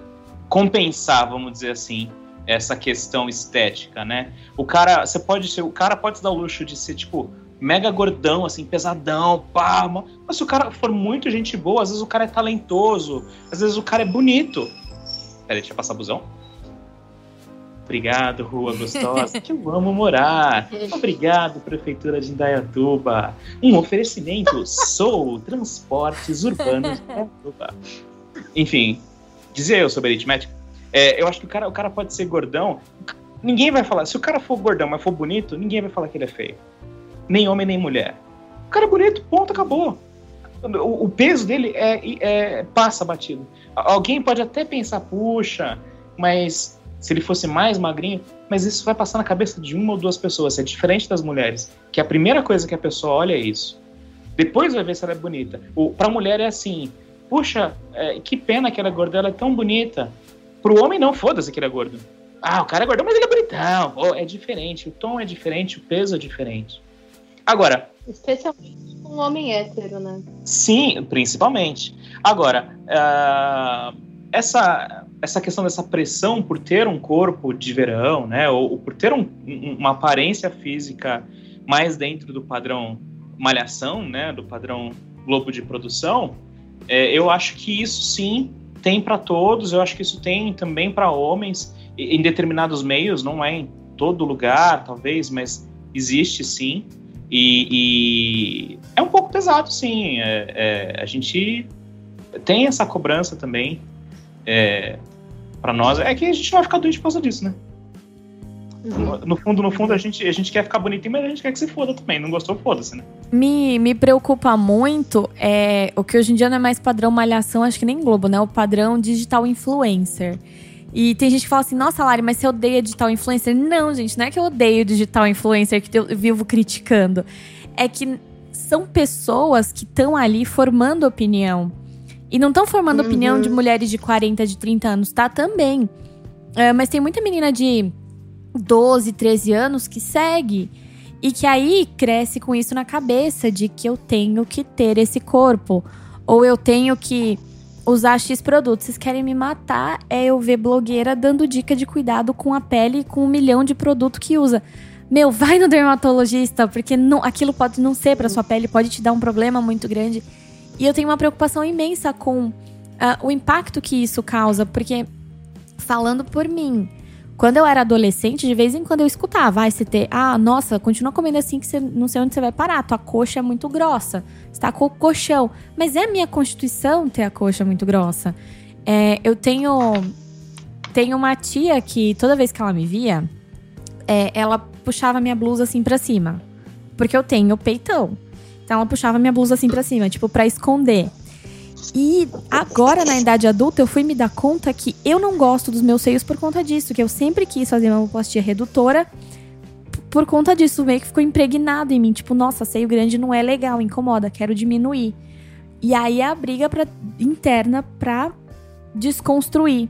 compensar, vamos dizer assim, essa questão estética, né? O cara, você pode ser, o cara pode se dar o luxo de ser tipo mega gordão, assim, pesadão, pá, mas se o cara for muito gente boa, às vezes o cara é talentoso, às vezes o cara é bonito. Peraí, deixa eu passar busão. Obrigado, Rua Gostosa, que eu amo morar. Obrigado, Prefeitura de Indaiatuba. Um oferecimento, sou Transportes Urbanos de Indaiatuba. Enfim, dizer eu sobre aritmética, é, eu acho que o cara, o cara pode ser gordão, ninguém vai falar, se o cara for gordão, mas for bonito, ninguém vai falar que ele é feio. Nem homem, nem mulher. O cara é bonito, ponto, acabou. O, o peso dele é, é, passa batido. Alguém pode até pensar, puxa, mas se ele fosse mais magrinho, mas isso vai passar na cabeça de uma ou duas pessoas, é diferente das mulheres, que a primeira coisa que a pessoa olha é isso. Depois vai ver se ela é bonita. O, pra mulher é assim, puxa, é, que pena que ela é gorda, ela é tão bonita. Pro homem não, foda-se que ele é gordo. Ah, o cara é gordão, mas ele é bonitão. Pô, é diferente, o tom é diferente, o peso é diferente. Agora... Especialmente com um homem hétero, né? Sim, principalmente. Agora, uh, essa essa questão dessa pressão por ter um corpo de verão, né, ou, ou por ter um, uma aparência física mais dentro do padrão malhação, né, do padrão globo de produção, é, eu acho que isso sim tem para todos. Eu acho que isso tem também para homens em determinados meios, não é em todo lugar, talvez, mas existe sim. E, e é um pouco pesado, sim. É, é, a gente tem essa cobrança também. É, para nós, é que a gente vai ficar doente por causa disso, né? Uhum. No fundo, no fundo, a gente, a gente quer ficar bonitinho, mas a gente quer que se foda também. Não gostou, foda-se, né? Me, me preocupa muito é o que hoje em dia não é mais padrão malhação, acho que nem Globo, né? O padrão digital influencer. E tem gente que fala assim, nossa, Lari, mas você odeia digital influencer? Não, gente, não é que eu odeio digital influencer que eu vivo criticando. É que são pessoas que estão ali formando opinião. E não estão formando uhum. opinião de mulheres de 40, de 30 anos, tá? Também. É, mas tem muita menina de 12, 13 anos que segue. E que aí cresce com isso na cabeça de que eu tenho que ter esse corpo. Ou eu tenho que usar X produtos. Vocês querem me matar? É eu ver blogueira dando dica de cuidado com a pele com um milhão de produto que usa. Meu, vai no dermatologista, porque não, aquilo pode não ser para sua pele, pode te dar um problema muito grande. E eu tenho uma preocupação imensa com uh, o impacto que isso causa, porque, falando por mim, quando eu era adolescente, de vez em quando eu escutava, ah, ter, ah, nossa, continua comendo assim que você não sei onde você vai parar, tua coxa é muito grossa, você tá com o colchão. Mas é a minha constituição ter a coxa muito grossa. É, eu tenho, tenho uma tia que toda vez que ela me via, é, ela puxava minha blusa assim pra cima, porque eu tenho peitão. Então ela puxava minha blusa assim pra cima, tipo, pra esconder. E agora, na idade adulta, eu fui me dar conta que eu não gosto dos meus seios por conta disso, que eu sempre quis fazer uma postia redutora por conta disso, meio que ficou impregnado em mim. Tipo, nossa, seio grande não é legal, incomoda, quero diminuir. E aí é a briga pra, interna pra desconstruir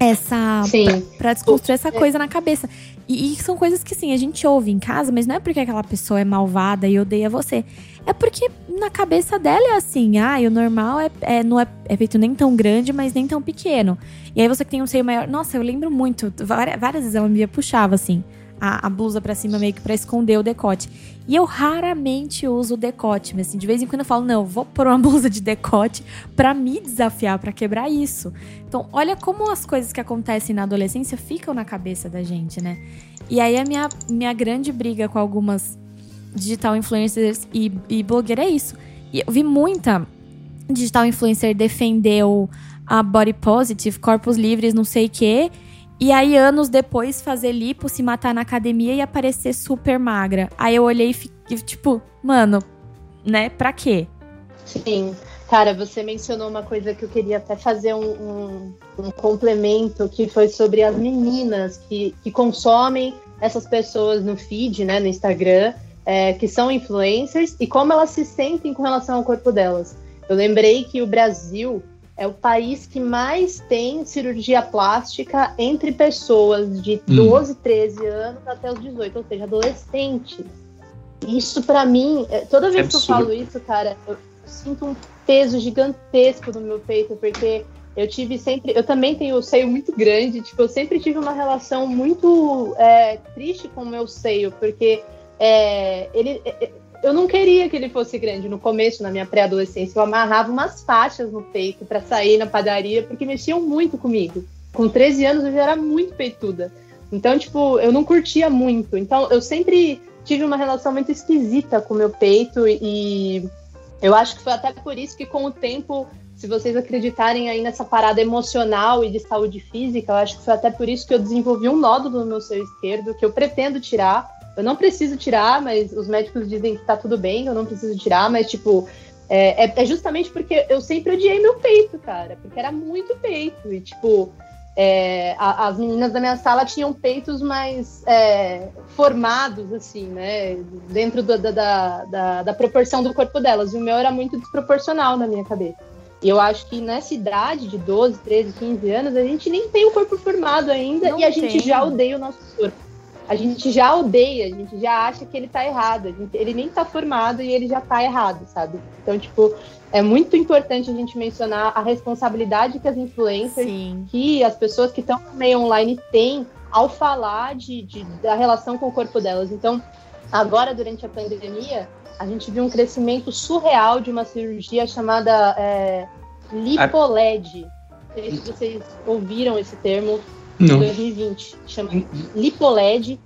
essa. Sim. Pra, pra desconstruir essa coisa na cabeça. E, e, são coisas que, sim, a gente ouve em casa, mas não é porque aquela pessoa é malvada e odeia você. É porque na cabeça dela é assim, ah, o normal é, é não é, é, feito nem tão grande, mas nem tão pequeno. E aí você que tem um seio maior. Nossa, eu lembro muito, várias, várias vezes ela me puxava assim a, a blusa para cima meio que pra esconder o decote. E eu raramente uso o decote, mas assim, de vez em quando eu falo, não, vou pôr uma blusa de decote para me desafiar, para quebrar isso. Então, olha como as coisas que acontecem na adolescência ficam na cabeça da gente, né? E aí a minha, minha grande briga com algumas digital influencers e, e blogueira é isso. E eu vi muita digital influencer defender a body positive, corpos livres, não sei o quê. E aí, anos depois, fazer lipo, se matar na academia e aparecer super magra. Aí eu olhei e fiquei, tipo, mano, né? Pra quê? Sim. Cara, você mencionou uma coisa que eu queria até fazer um, um, um complemento, que foi sobre as meninas que, que consomem essas pessoas no feed, né, no Instagram, é, que são influencers, e como elas se sentem com relação ao corpo delas. Eu lembrei que o Brasil é o país que mais tem cirurgia plástica entre pessoas de 12, hum. 13 anos até os 18, ou seja, adolescentes. Isso para mim, é, toda vez é que eu falo isso, cara, eu sinto um peso gigantesco no meu peito, porque eu tive sempre, eu também tenho o seio muito grande, tipo, eu sempre tive uma relação muito é, triste com o meu seio, porque é, ele, é, eu não queria que ele fosse grande. No começo, na minha pré-adolescência, eu amarrava umas faixas no peito para sair na padaria, porque mexiam muito comigo. Com 13 anos eu já era muito peituda. Então, tipo, eu não curtia muito. Então, eu sempre tive uma relação muito esquisita com o meu peito e eu acho que foi até por isso que com o tempo, se vocês acreditarem aí nessa parada emocional e de saúde física, eu acho que foi até por isso que eu desenvolvi um nódulo no meu seio esquerdo que eu pretendo tirar eu não preciso tirar, mas os médicos dizem que tá tudo bem, eu não preciso tirar, mas, tipo, é, é, é justamente porque eu sempre odiei meu peito, cara, porque era muito peito. E, tipo, é, a, as meninas da minha sala tinham peitos mais é, formados, assim, né? Dentro da, da, da, da, proporção do corpo delas. E o meu era muito desproporcional na minha cabeça. E eu acho que nessa idade de 12, 13, 15 anos, a gente nem tem o corpo formado ainda não e a tem. gente já odeia o nosso corpo a gente já odeia, a gente já acha que ele tá errado. Gente, ele nem tá formado e ele já tá errado, sabe? Então, tipo, é muito importante a gente mencionar a responsabilidade que as influencers, Sim. que as pessoas que estão no meio online têm ao falar de, de, da relação com o corpo delas. Então, agora, durante a pandemia, a gente viu um crescimento surreal de uma cirurgia chamada é, lipoled. Não sei se vocês ouviram esse termo. Não. 2020. Chama LipoLED,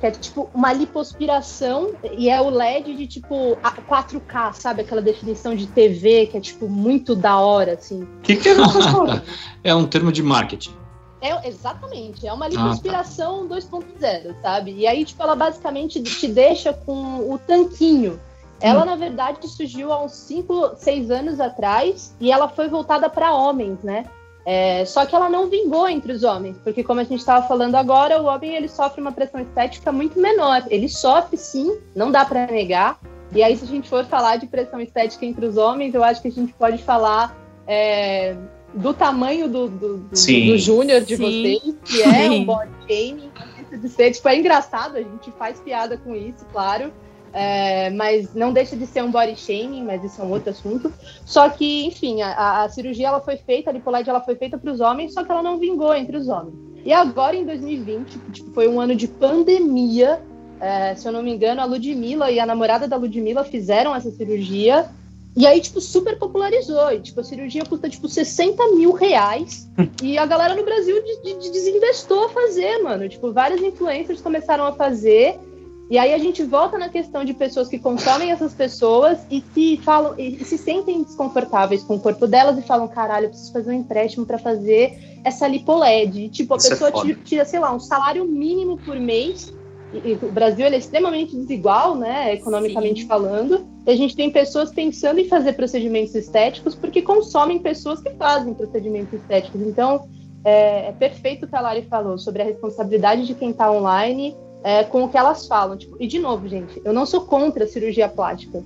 que é tipo uma lipoaspiração e é o LED de tipo 4K, sabe? Aquela definição de TV que é tipo muito da hora, assim. O que, que é É um termo de marketing. É, exatamente, é uma lipoaspiração ah, tá. 2.0, sabe? E aí, tipo, ela basicamente te deixa com o tanquinho. Ela, hum. na verdade, surgiu há uns 5, 6 anos atrás e ela foi voltada para homens, né? É, só que ela não vingou entre os homens, porque como a gente estava falando agora, o homem ele sofre uma pressão estética muito menor. Ele sofre sim, não dá para negar. E aí, se a gente for falar de pressão estética entre os homens, eu acho que a gente pode falar é, do tamanho do, do, do, do júnior de sim. vocês, que é sim. um body shaming. De ser, tipo, é engraçado, a gente faz piada com isso, claro. É, mas não deixa de ser um body shaming, mas isso é um outro assunto. Só que, enfim, a, a cirurgia ela foi feita, a lipoled ela foi feita para os homens, só que ela não vingou entre os homens. E agora, em 2020, tipo, foi um ano de pandemia, é, se eu não me engano, a Ludmilla e a namorada da Ludmilla fizeram essa cirurgia. E aí, tipo, super popularizou. E, tipo, a cirurgia custa, tipo, 60 mil reais. e a galera no Brasil de, de, desinvestou a fazer, mano. Tipo, várias influencers começaram a fazer. E aí a gente volta na questão de pessoas que consomem essas pessoas e se falam e se sentem desconfortáveis com o corpo delas e falam, caralho, eu preciso fazer um empréstimo para fazer essa lipoled. Tipo, a Isso é pessoa é tira, sei lá, um salário mínimo por mês. E, e o Brasil é extremamente desigual, né, economicamente Sim. falando. E a gente tem pessoas pensando em fazer procedimentos estéticos porque consomem pessoas que fazem procedimentos estéticos. Então, é, é perfeito o que a Lari falou sobre a responsabilidade de quem está online é, com o que elas falam. Tipo, e de novo, gente, eu não sou contra a cirurgia plástica,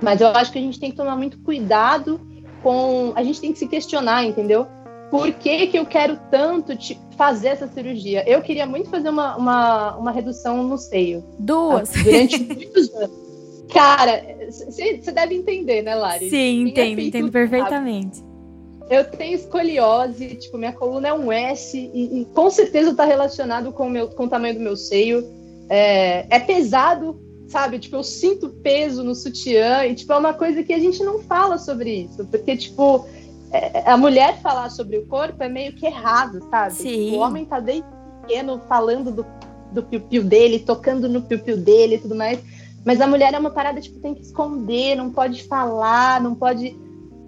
mas eu acho que a gente tem que tomar muito cuidado com. A gente tem que se questionar, entendeu? Por que, que eu quero tanto fazer essa cirurgia? Eu queria muito fazer uma, uma, uma redução no seio. Duas. Durante muitos anos. Cara, você deve entender, né, Lari? Sim, é entendo, entendo perfeitamente. Eu tenho escoliose, tipo, minha coluna é um S e, e com certeza está relacionado com o, meu, com o tamanho do meu seio. É, é, pesado, sabe? Tipo, eu sinto peso no sutiã e, tipo, é uma coisa que a gente não fala sobre isso, porque, tipo, é, a mulher falar sobre o corpo é meio que errado, sabe? Tipo, o homem tá desde pequeno falando do, do piu-piu dele, tocando no piu-piu dele e tudo mais, mas a mulher é uma parada, tipo, tem que esconder, não pode falar, não pode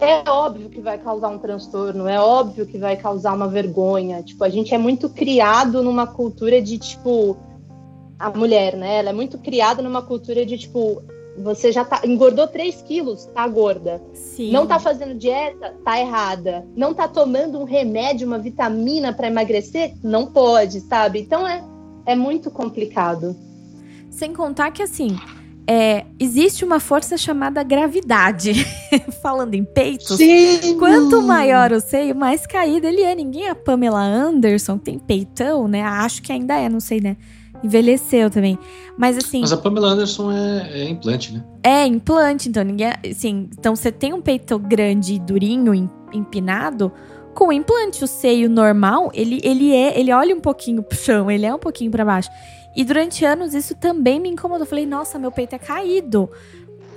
é óbvio que vai causar um transtorno, é óbvio que vai causar uma vergonha. Tipo, a gente é muito criado numa cultura de, tipo, a mulher, né? Ela é muito criada numa cultura de, tipo, você já tá, engordou 3 quilos, tá gorda. Sim. Não tá fazendo dieta, tá errada. Não tá tomando um remédio, uma vitamina para emagrecer, não pode, sabe? Então é, é muito complicado. Sem contar que, assim, é, existe uma força chamada gravidade. Falando em peitos, Sim. quanto maior o seio, mais caído ele é. Ninguém é a Pamela Anderson, tem peitão, né? Acho que ainda é, não sei, né? Envelheceu também. Mas assim. Mas a Pamela Anderson é, é implante, né? É, implante, então ninguém. Assim, então você tem um peito grande e durinho, empinado. Com implante, o seio normal, ele, ele é. Ele olha um pouquinho pro chão, ele é um pouquinho para baixo. E durante anos isso também me incomodou. Eu falei, nossa, meu peito é caído.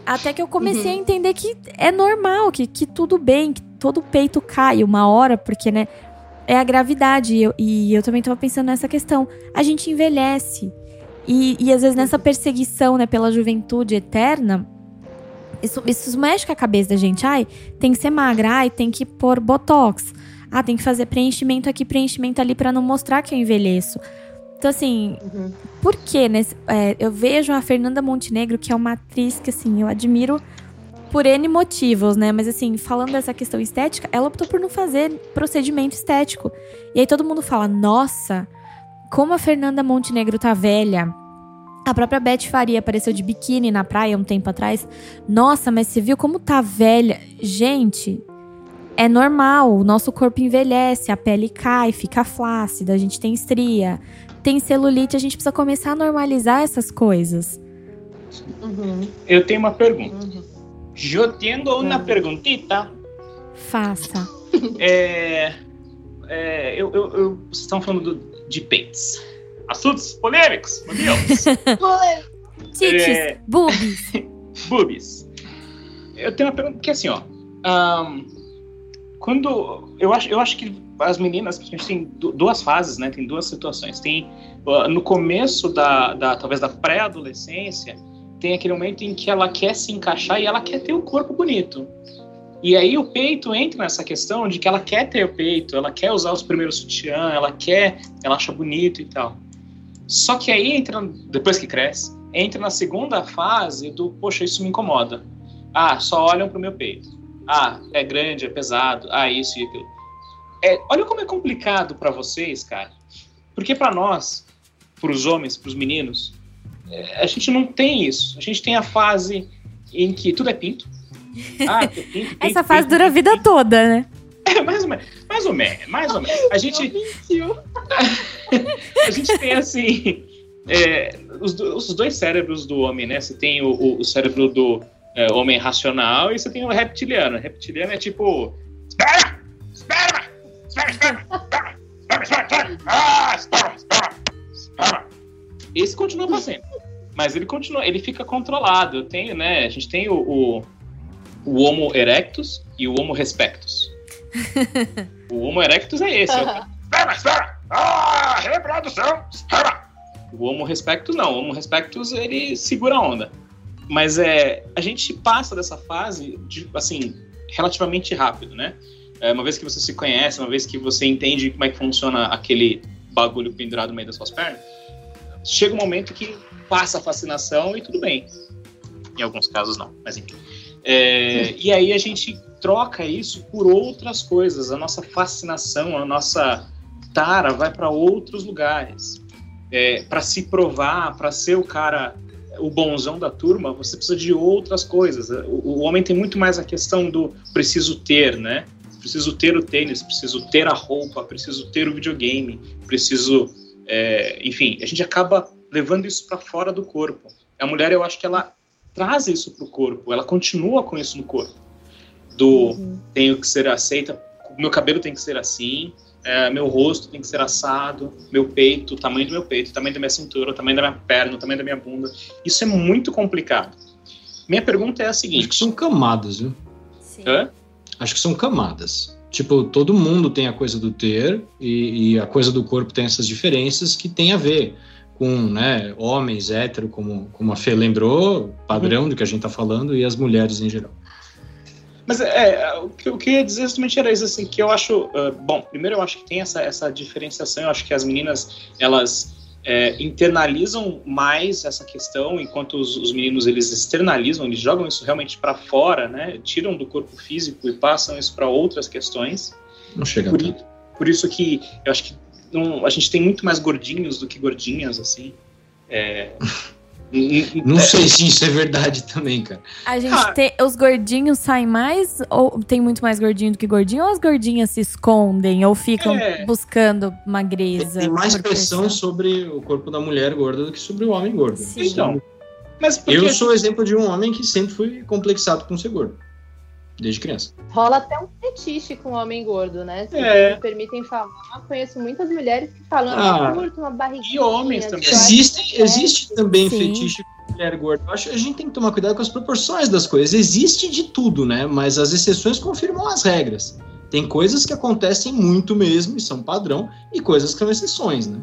Até que eu comecei uhum. a entender que é normal, que, que tudo bem, que todo peito cai uma hora, porque, né, é a gravidade. E eu, e eu também tava pensando nessa questão. A gente envelhece. E, e às vezes nessa perseguição, né, pela juventude eterna, isso, isso mexe com a cabeça da gente. Ai, tem que ser magra, ai, tem que pôr botox. Ah, tem que fazer preenchimento aqui, preenchimento ali para não mostrar que eu envelheço. Então, assim, uhum. por quê, né? É, eu vejo a Fernanda Montenegro, que é uma atriz que, assim, eu admiro por N motivos, né? Mas, assim, falando dessa questão estética, ela optou por não fazer procedimento estético. E aí todo mundo fala, nossa, como a Fernanda Montenegro tá velha. A própria Beth Faria apareceu de biquíni na praia um tempo atrás. Nossa, mas você viu como tá velha? Gente, é normal, o nosso corpo envelhece, a pele cai, fica flácida, a gente tem estria, tem celulite, a gente precisa começar a normalizar essas coisas. Uhum. Eu tenho uma pergunta. Uhum. Eu tenho uma uhum. perguntita. Faça. É, é, eu, eu, eu, vocês estão falando do, de peitos. Assuntos polêmicos, Deus. Tites, é, boobies. boobies. Eu tenho uma pergunta que é assim, ó. Um, quando eu acho, eu acho que as meninas tem duas fases, né? Tem duas situações. Tem no começo da, da talvez da pré-adolescência, tem aquele momento em que ela quer se encaixar e ela quer ter o um corpo bonito. E aí o peito entra nessa questão de que ela quer ter o peito, ela quer usar os primeiros sutiã, ela quer, ela acha bonito e tal. Só que aí entra, depois que cresce, entra na segunda fase do, poxa, isso me incomoda. Ah, só olham pro meu peito. Ah, é grande, é pesado. Ah, isso e aquilo. É, olha como é complicado para vocês, cara. Porque para nós, para os homens, para os meninos, é, a gente não tem isso. A gente tem a fase em que tudo é pinto. Ah, pinto, pinto, Essa fase pinto, dura a vida toda, né? É, mais ou menos. Mais ou menos, mais ou menos. A gente. a gente tem assim. É, os, os, dois cérebros do homem, né? Você tem o, o cérebro do é, homem racional e você tem o reptiliano. O reptiliano é tipo. Continua fazendo. Mas ele continua, ele fica controlado. Eu tenho, né? A gente tem o, o, o Homo erectus e o Homo respectus. o Homo erectus é esse. É o... Espera, espera! Ah, reprodução! Espera! O Homo respectus não. O Homo respectus, ele segura a onda. Mas é, a gente passa dessa fase, de, assim, relativamente rápido, né? É, uma vez que você se conhece, uma vez que você entende como é que funciona aquele bagulho pendurado no meio das suas pernas, chega um momento que passa a fascinação e tudo bem. Em alguns casos não, mas enfim. É, e aí a gente troca isso por outras coisas. A nossa fascinação, a nossa tara vai para outros lugares. É, para se provar, para ser o cara, o bonzão da turma, você precisa de outras coisas. O, o homem tem muito mais a questão do preciso ter, né? Preciso ter o tênis, preciso ter a roupa, preciso ter o videogame, preciso. É, enfim, a gente acaba levando isso para fora do corpo. A mulher, eu acho que ela traz isso para o corpo, ela continua com isso no corpo. Do uhum. tenho que ser aceita, meu cabelo tem que ser assim, é, meu rosto tem que ser assado, meu peito, o tamanho do meu peito, o tamanho da minha cintura, o tamanho da minha perna, o tamanho da minha bunda. Isso é muito complicado. Minha pergunta é a seguinte: Acho que são camadas, viu? Sim. Hã? Acho que são camadas. Tipo, todo mundo tem a coisa do ter e, e, a coisa do corpo tem essas diferenças que tem a ver com né, homens hétero, como, como a Fê lembrou, padrão do que a gente está falando, e as mulheres em geral. Mas é, o que eu queria dizer justamente era isso, assim, que eu acho. Uh, bom, primeiro eu acho que tem essa, essa diferenciação, eu acho que as meninas, elas é, internalizam mais essa questão, enquanto os, os, meninos eles externalizam, eles jogam isso realmente para fora, né? Tiram do corpo físico e passam isso para outras questões. Não chega por, por isso que eu acho que não, a gente tem muito mais gordinhos do que gordinhas, assim. É, Não sei se isso é verdade também, cara. A gente ah. tem. Os gordinhos saem mais? Ou tem muito mais gordinho do que gordinho? Ou as gordinhas se escondem ou ficam é. buscando magreza? Tem mais pressão sobre o corpo da mulher gorda do que sobre o homem gordo. Sim. Então. Mas porque... Eu sou exemplo de um homem que sempre fui complexado com ser gordo desde criança. Rola até um fetiche com o homem gordo, né? Se é. me permitem falar, conheço muitas mulheres que falam, ah, ah curto uma barriguinha. E homens também. Existe, existe também Sim. fetiche com mulher gorda. Eu acho que a gente tem que tomar cuidado com as proporções das coisas. Existe de tudo, né? Mas as exceções confirmam as regras. Tem coisas que acontecem muito mesmo e são padrão, e coisas que são exceções, né?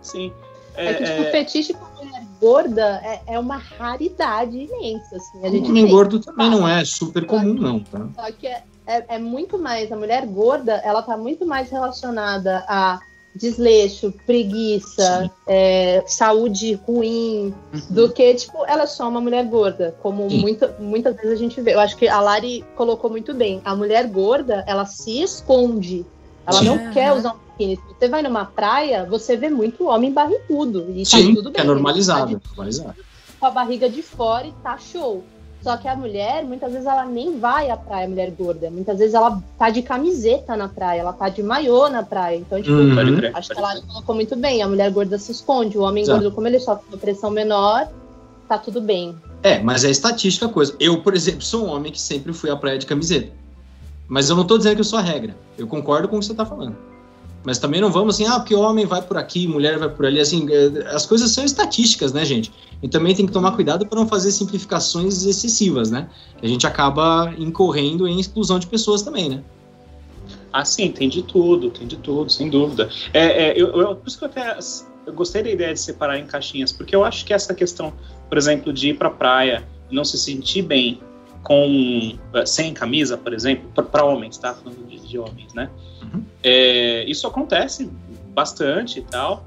Sim. É, é que, tipo, é... fetiche com mulher gorda é, é uma raridade imensa. Assim. A gente homem gordo também não é super comum, não, tá? Só que é, é, é, muito mais, a mulher gorda, ela tá muito mais relacionada a desleixo, preguiça, é, saúde ruim, uhum. do que, tipo, ela é só uma mulher gorda, como muita, muitas vezes a gente vê. Eu acho que a Lari colocou muito bem. A mulher gorda, ela se esconde. Ela Sim. não quer usar um biquíni. Se você vai numa praia, você vê muito homem barrigudo. E tá Sim, tudo bem. É normalizado. Tá normalizado. Com a barriga de fora e tá show. Só que a mulher, muitas vezes, ela nem vai à praia, mulher gorda. Muitas vezes ela tá de camiseta na praia, ela tá de maiô na praia. Então, tipo, uhum. acho que ela colocou muito bem. A mulher gorda se esconde. O homem Exato. gordo, como ele sofre uma pressão menor, tá tudo bem. É, mas é estatística a coisa. Eu, por exemplo, sou um homem que sempre fui à praia de camiseta. Mas eu não tô dizendo que eu sou a regra. Eu concordo com o que você tá falando. Mas também não vamos assim, ah, porque homem vai por aqui, mulher vai por ali. Assim, é, as coisas são estatísticas, né, gente? E também tem que tomar cuidado para não fazer simplificações excessivas, né? A gente acaba incorrendo em exclusão de pessoas também, né? Ah, sim, tem de tudo, tem de tudo, sem dúvida. É, é eu, eu, por isso que eu até eu gostei da ideia de separar em caixinhas, porque eu acho que essa questão, por exemplo, de ir para praia e não se sentir bem com eh, sem camisa, por exemplo, para homens, tá? Falando de, de homens, né? Uhum. É, isso acontece bastante e tal.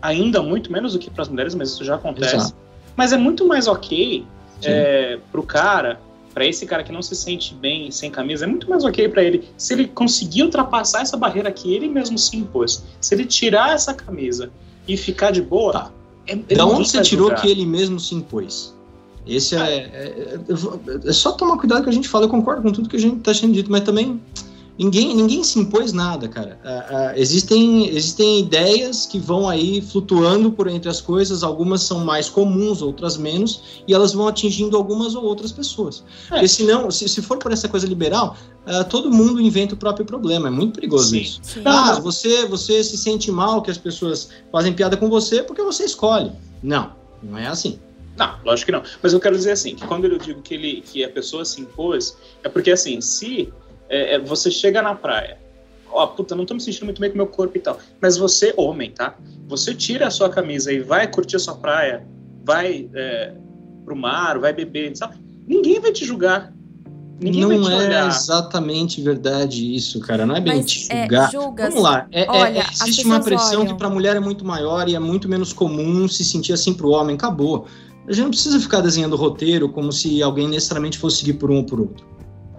Ainda muito menos do que para as mulheres, mas isso já acontece. Exato. Mas é muito mais ok é, pro cara, para esse cara que não se sente bem sem camisa, é muito mais ok para ele se ele conseguir ultrapassar essa barreira que ele mesmo se impôs. Se ele tirar essa camisa e ficar de boa. Tá. É da onde você tirou que ele mesmo se impôs? Esse é, é, é, é, só tomar cuidado que a gente fala, eu concordo com tudo que a gente está sendo dito, mas também ninguém, ninguém se impôs nada, cara. Uh, uh, existem, existem ideias que vão aí flutuando por entre as coisas, algumas são mais comuns, outras menos, e elas vão atingindo algumas ou outras pessoas. É. Porque senão, se, se for por essa coisa liberal, uh, todo mundo inventa o próprio problema, é muito perigoso Sim. isso. Sim. Ah, você, você se sente mal que as pessoas fazem piada com você porque você escolhe. Não, não é assim. Não, lógico que não. Mas eu quero dizer assim, que quando eu digo que, ele, que a pessoa se impôs, é porque assim, se é, é você chega na praia, ó, oh, puta, não tô me sentindo muito bem com meu corpo e tal, mas você, homem, tá? Você tira a sua camisa e vai curtir a sua praia, vai é, pro mar, vai beber, sabe? Ninguém vai te julgar. Ninguém não é exatamente verdade isso, cara. Não é bem Mas, te é, julgar. É, julga Vamos lá. É, é Olha, é, existe uma pressão olham. que para a mulher é muito maior e é muito menos comum se sentir assim para o homem. Acabou. A gente não precisa ficar desenhando roteiro como se alguém necessariamente fosse seguir por um ou por outro.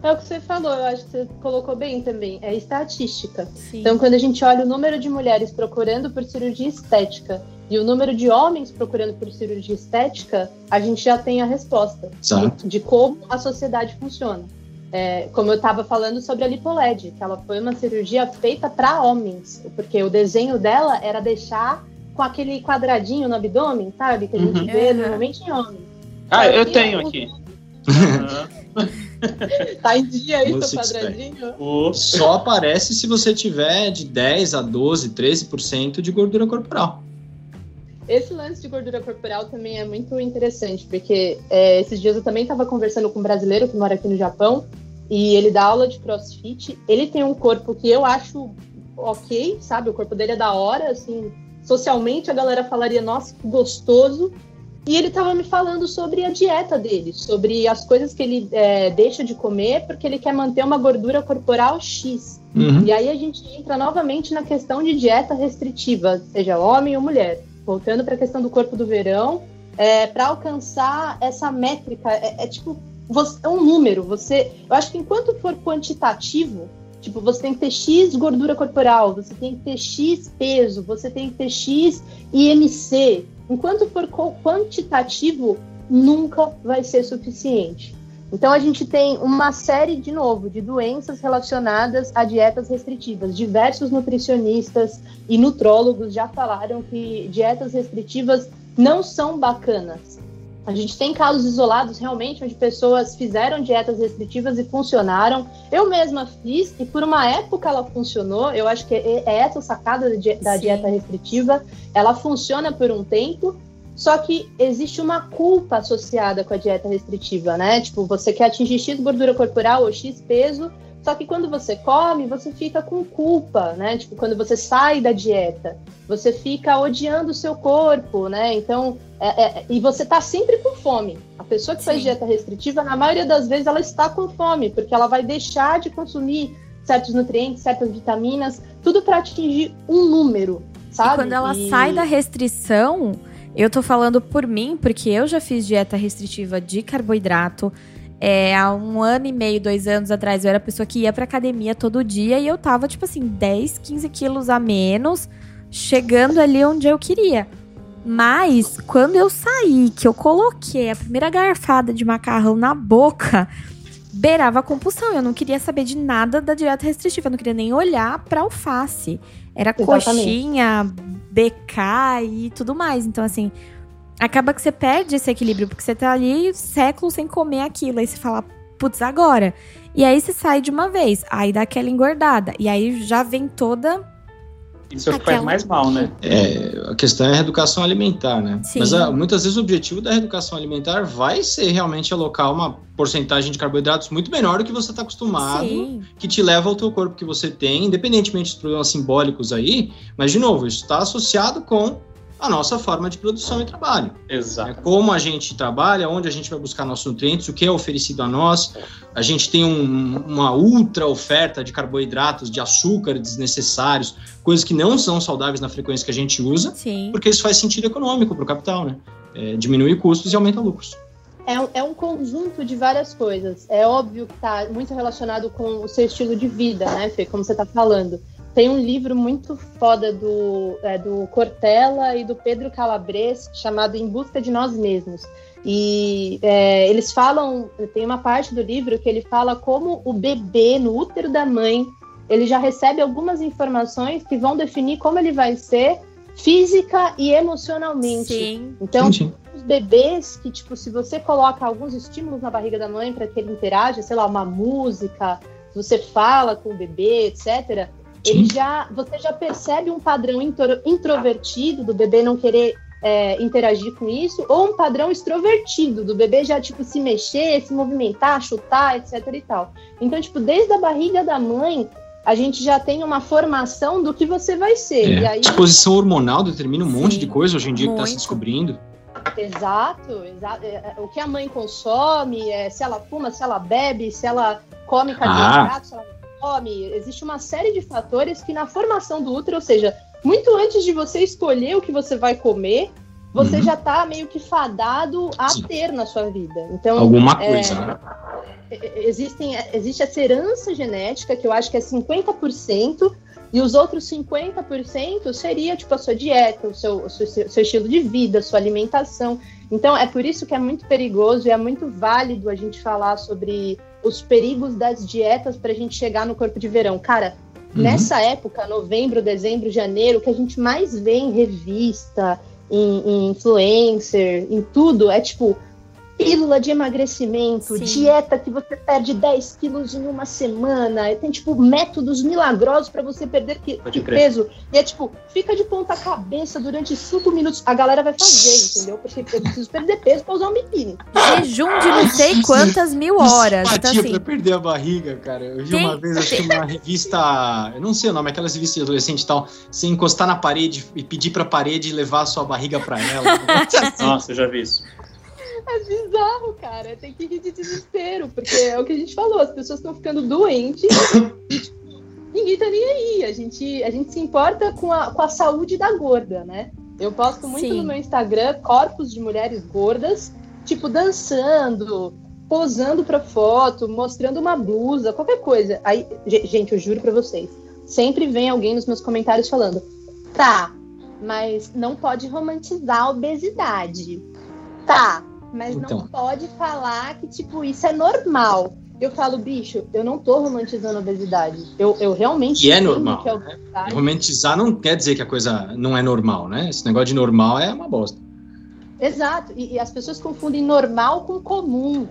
É o que você falou, eu acho que você colocou bem também. É estatística. Sim. Então, quando a gente olha o número de mulheres procurando por cirurgia estética e o número de homens procurando por cirurgia estética, a gente já tem a resposta de, de, como a sociedade funciona. É, como eu estava falando sobre a lipoled, que ela foi uma cirurgia feita para homens, porque o desenho dela era deixar com aquele quadradinho no abdômen, sabe? Que a gente uhum. vê normalmente em homens. Ah, eu tenho aqui. tá em dia isso, quadradinho? Só aparece se você tiver de 10 a 12, 13% de gordura corporal. Esse lance de gordura corporal também é muito interessante, porque é, esses dias eu também estava conversando com um brasileiro que mora aqui no Japão, e ele dá aula de crossfit. Ele tem um corpo que eu acho ok, sabe? O corpo dele é da hora, assim. Socialmente a galera falaria, nossa, que gostoso. E ele estava me falando sobre a dieta dele, sobre as coisas que ele é, deixa de comer porque ele quer manter uma gordura corporal X. Uhum. E aí a gente entra novamente na questão de dieta restritiva, seja homem ou mulher voltando para a questão do corpo do verão, é, para alcançar essa métrica, é, é tipo, você, é um número. Você, eu acho que enquanto for quantitativo, tipo, você tem que ter X gordura corporal, você tem que ter X peso, você tem que ter X IMC. Enquanto for quantitativo, nunca vai ser suficiente. Então a gente tem uma série de novo de doenças relacionadas a dietas restritivas. Diversos nutricionistas e nutrólogos já falaram que dietas restritivas não são bacanas. A gente tem casos isolados realmente onde pessoas fizeram dietas restritivas e funcionaram. Eu mesma fiz e por uma época ela funcionou. Eu acho que é essa sacada da dieta restritiva. Ela funciona por um tempo, só que existe uma culpa associada com a dieta restritiva, né? Tipo, você quer atingir X gordura corporal ou X peso, só que quando você come, você fica com culpa, né? Tipo, quando você sai da dieta, você fica odiando o seu corpo, né? Então, é, é, e você tá sempre com fome. A pessoa que Sim. faz dieta restritiva, na maioria das vezes, ela está com fome, porque ela vai deixar de consumir certos nutrientes, certas vitaminas, tudo para atingir um número, sabe? E quando ela e... sai da restrição eu tô falando por mim, porque eu já fiz dieta restritiva de carboidrato. É, há um ano e meio, dois anos atrás, eu era a pessoa que ia pra academia todo dia e eu tava, tipo assim, 10, 15 quilos a menos, chegando ali onde eu queria. Mas, quando eu saí, que eu coloquei a primeira garfada de macarrão na boca, beirava a compulsão. Eu não queria saber de nada da dieta restritiva, eu não queria nem olhar pra alface. Era Exatamente. coxinha, BK e tudo mais. Então, assim, acaba que você perde esse equilíbrio, porque você tá ali séculos sem comer aquilo. Aí você fala, putz, agora. E aí você sai de uma vez, aí dá aquela engordada. E aí já vem toda isso é o que faz mais mal, né? É, a questão é a reeducação alimentar, né? Sim. Mas a, ah, muitas vezes o objetivo da reeducação alimentar vai ser realmente alocar uma porcentagem de carboidratos muito menor do que você está acostumado, Sim. que te leva ao teu corpo que você tem, independentemente dos problemas simbólicos aí. Mas, de novo, isso está associado com a nossa forma de produção e trabalho. Exato. É como a gente trabalha, onde a gente vai buscar nossos nutrientes, o que é oferecido a nós. A gente tem um, uma ultra oferta de carboidratos, de açúcar desnecessários, coisas que não são saudáveis na frequência que a gente usa, Sim. porque isso faz sentido econômico para o capital, né? É, diminui custos e aumenta lucros. É um, é um, conjunto de várias coisas. É óbvio que está muito relacionado com o seu estilo de vida, né, Fê? Como você está falando. Tem um livro muito foda do, é, do Cortella e do Pedro Calabres chamado Em Busca de Nós Mesmos. E é, eles falam, tem uma parte do livro que ele fala como o bebê no útero da mãe, ele já recebe algumas informações que vão definir como ele vai ser física e emocionalmente. Sim. Então, sim, os bebês que, tipo, se você coloca alguns estímulos na barriga da mãe para que ele interaja, sei lá, uma música, se você fala com o bebê, etc., ele já, você já percebe um padrão intro, introvertido do bebê não querer é, interagir com isso, ou um padrão extrovertido, do bebê já, tipo, se mexer, se movimentar, chutar, etc e tal. Então, tipo, desde a barriga da mãe, a gente já tem uma formação do que você vai ser. É. Aí, Disposição hormonal determina um Sim, monte de coisa hoje em dia que está se muito. descobrindo. Exato, exato. É, é, O que a mãe consome, é, se ela fuma, se ela bebe, se ela come carboidrato, Ah. se ela não come. Existe uma série de fatores que na formação do útero, ou seja, muito antes de você escolher o que você vai comer, você Uhum. já está meio que fadado a Sim. ter na sua vida. Então, Alguma é, coisa, né? existem, existe essa herança genética, que eu acho que é 50%, e os outros 50% seria tipo a sua dieta, o seu, o seu, seu estilo de vida, a sua alimentação. Então é por isso que é muito perigoso e é muito válido a gente falar sobre os perigos das dietas para a gente chegar no corpo de verão. Cara, Uhum. nessa época, novembro, dezembro, janeiro, o que a gente mais vê em revista, em, em influencer, em tudo, é tipo pílula de emagrecimento, Sim. dieta que você perde 10 quilos em uma semana, tem tipo métodos milagrosos para você perder que, que peso. E é tipo, fica de ponta cabeça durante 5 minutos. A galera vai fazer, entendeu? Porque eu preciso perder peso para usar um biquíni. Jejum de não sei quantas mil horas. Então, assim, pra perder a barriga, cara. Eu vi Tem- uma vez, acho que uma revista. Eu não sei o nome, aquelas revistas de adolescente e tal. Você encostar na parede e pedir pra parede levar a sua barriga pra ela. Nossa, eu já vi isso. É bizarro, cara. Tem que rir de desespero, porque é o que a gente falou, as pessoas estão ficando doentes e tipo, ninguém tá nem aí. A gente, a gente se importa com a, com a saúde da gorda, né? Eu posto muito Sim. no meu Instagram corpos de mulheres gordas, tipo, dançando, posando pra foto, mostrando uma blusa, qualquer coisa. Aí, ge- gente, eu juro pra vocês, sempre vem alguém nos meus comentários falando, tá, mas não pode romantizar a obesidade. Tá, mas Então. não pode falar que, tipo, isso é normal. Eu falo, bicho, eu não tô romantizando a obesidade. Eu, eu realmente E é normal, que a né? obesidade- Romantizar não quer dizer que a coisa não é normal, né? Esse negócio de normal é uma bosta. Exato. E, e as pessoas confundem normal com comum.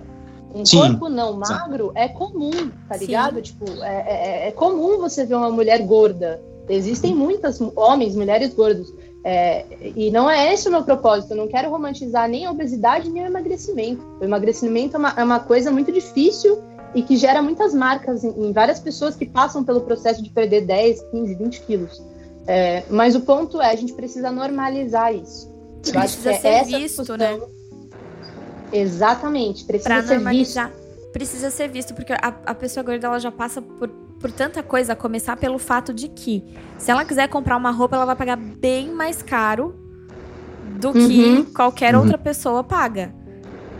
Um Sim, corpo não exato. magro é comum, tá Sim. ligado? Tipo, é, é- é comum você ver uma mulher gorda. Existem muitas homens, mulheres gordos. É, e não é esse o meu propósito. Eu não quero romantizar nem a obesidade nem o emagrecimento. O emagrecimento é uma, é uma coisa muito difícil e que gera muitas marcas em, em várias pessoas que passam pelo processo de perder 10, 15, 20 quilos. É, mas o ponto é, a gente precisa normalizar isso. Eu Precisa é ser essa visto, né? Exatamente, precisa Pra ser visto. normalizar. Precisa ser visto, porque a, a pessoa gorda ela já passa por, por tanta coisa, a começar pelo fato de que se ela quiser comprar uma roupa, ela vai pagar bem mais caro do Uhum. que qualquer Uhum. outra pessoa paga.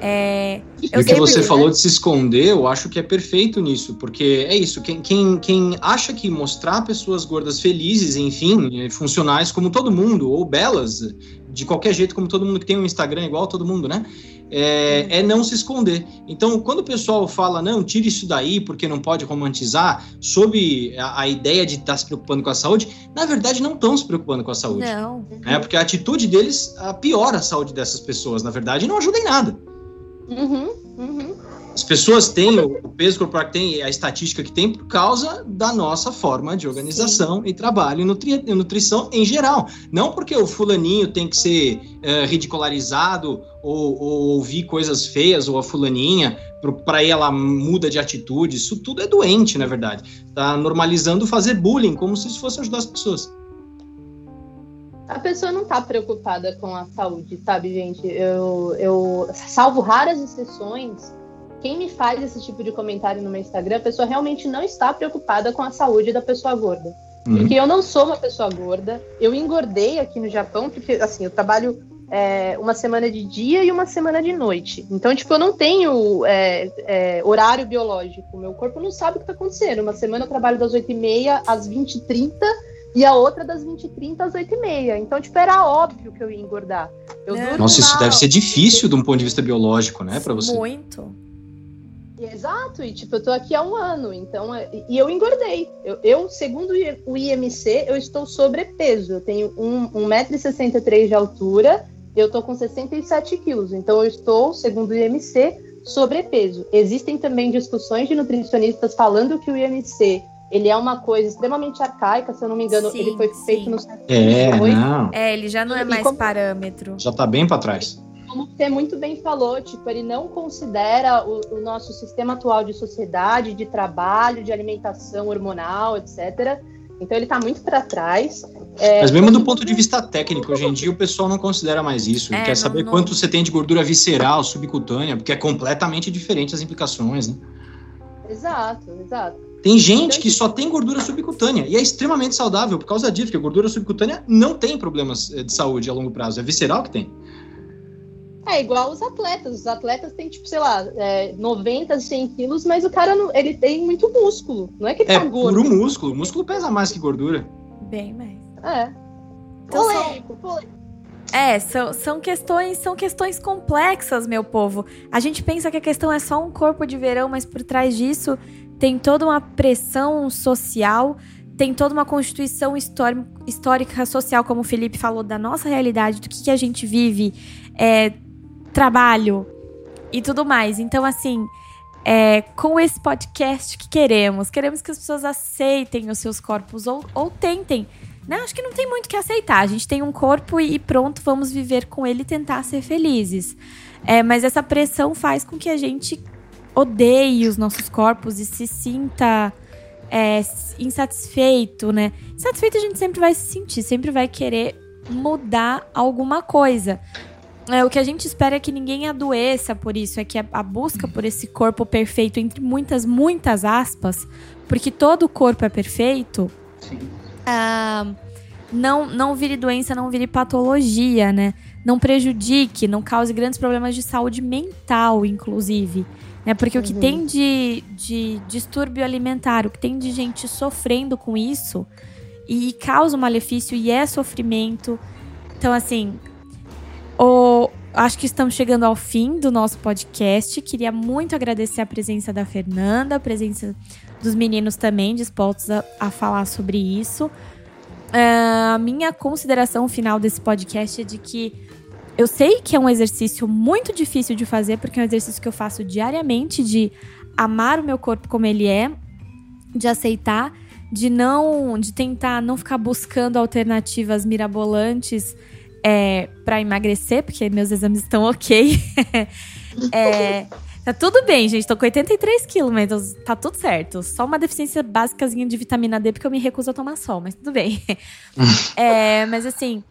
É, E o que você né? falou de se esconder, eu acho que é perfeito nisso, porque é isso, quem, quem, quem acha que mostrar pessoas gordas felizes, enfim, eh, funcionais como todo mundo, ou belas, de qualquer jeito, como todo mundo que tem um Instagram igual todo mundo, né? É, é não se esconder. Então, quando o pessoal fala, não, tire isso daí porque não pode romantizar, sob a, a ideia de estar se preocupando com a saúde, na verdade não estão se preocupando com a saúde. Não. Né? Porque a atitude deles ah, piora a saúde dessas pessoas, na verdade, e não ajuda em nada. Uhum, uhum. As pessoas têm o peso corporal que tem, a estatística que tem, por causa da nossa forma de organização e trabalho e nutri- nutrição em geral. Não porque o fulaninho tem que ser eh, ridicularizado ou, ou ouvir coisas feias, ou a fulaninha, para ela muda de atitude. Isso tudo é doente, na verdade. Tá normalizando fazer bullying, como se isso fosse ajudar as pessoas. A pessoa não tá preocupada com a saúde, sabe, gente? Eu, eu salvo raras exceções. Quem me faz esse tipo de comentário no meu Instagram, a pessoa realmente não está preocupada com a saúde da pessoa gorda. Uhum. Porque eu não sou uma pessoa gorda. Eu engordei aqui no Japão, porque assim, eu trabalho é, uma semana de dia e uma semana de noite. Então, tipo, eu não tenho é, é, horário biológico. Meu corpo não sabe o que está acontecendo. Uma semana eu trabalho das 8h30 às 20h30 e a outra das 20h30 às 8h30. Então, tipo, era óbvio que eu ia engordar. Eu É. durmo Nossa, isso deve ser difícil de um ponto de vista biológico, né, para você. Muito. Exato, e tipo, eu tô aqui há um ano, então, é- e eu engordei. Eu, eu, segundo o IMC, eu estou sobrepeso. Eu tenho um, 1,63m de altura, eu tô com 67 quilos. Então, eu estou, segundo o IMC, sobrepeso. Existem também discussões de nutricionistas falando que o IMC ele é uma coisa extremamente arcaica, se eu não me engano, Sim, ele foi sim. feito no século É. É, ele já não é E mais como- parâmetro. Já tá bem para trás. Como você muito bem falou, tipo, ele não considera o, o nosso sistema atual de sociedade, de trabalho, de alimentação hormonal, etc. Então ele está muito para trás. É, Mas mesmo do ponto de vista técnico, hoje em dia o pessoal não considera mais isso. É, quer não- saber não- quanto você tem de gordura visceral, subcutânea, porque é completamente diferente as implicações, né? Exato, exato. Tem gente que só tem gordura subcutânea e é extremamente saudável por causa disso, porque a gordura subcutânea não tem problemas eh, de saúde a longo prazo, é visceral que tem. É igual os atletas. Os atletas têm, tipo, sei lá, é, 90, 100 quilos, mas o cara não, ele tem muito músculo. Não é que ele É tá gordo. puro músculo, o músculo pesa mais que gordura. Bem mais. É. Então, Polêmico, polêmico. É, são, são questões são questões complexas, meu povo. A gente pensa que a questão é só um corpo de verão, mas por trás disso tem toda uma pressão social, tem toda uma constituição histórica, histórica social, como o Felipe falou, da nossa realidade, do que, que a gente vive, é, trabalho e tudo mais. Então, assim, é, com esse podcast que queremos, queremos que as pessoas aceitem os seus corpos ou, ou tentem né? Acho que não tem muito o que aceitar. A gente tem um corpo e pronto, vamos viver com ele e tentar ser felizes. É, mas essa pressão faz com que a gente odeie os nossos corpos e se sinta é, insatisfeito, né? Insatisfeito a gente sempre vai se sentir, sempre vai querer mudar alguma coisa. É, o que a gente espera é que ninguém adoeça por isso, é que a, a busca por esse corpo perfeito, entre muitas, muitas aspas, porque todo corpo é perfeito, Sim. ah, não, não vire doença, não vire patologia, né? Não prejudique, não cause grandes problemas de saúde mental, inclusive. Né? Porque o que Uhum. tem de, de distúrbio alimentar, o que tem de gente sofrendo com isso e causa um malefício e é sofrimento. Então, assim, o, acho que estamos chegando ao fim do nosso podcast. Queria muito agradecer a presença da Fernanda, a presença dos meninos também dispostos a, a falar sobre isso. Ah, A minha consideração final desse podcast é de que eu sei que é um exercício muito difícil de fazer, porque é um exercício que eu faço diariamente de amar o meu corpo como ele é, de aceitar, de não, de tentar não ficar buscando alternativas mirabolantes é, para emagrecer, porque meus exames estão ok. É, tá tudo bem, gente. Tô com 83 quilos, mas tá tudo certo. Só uma deficiência básicazinha de vitamina D, porque eu me recuso a tomar sol, mas tudo bem. É, mas assim,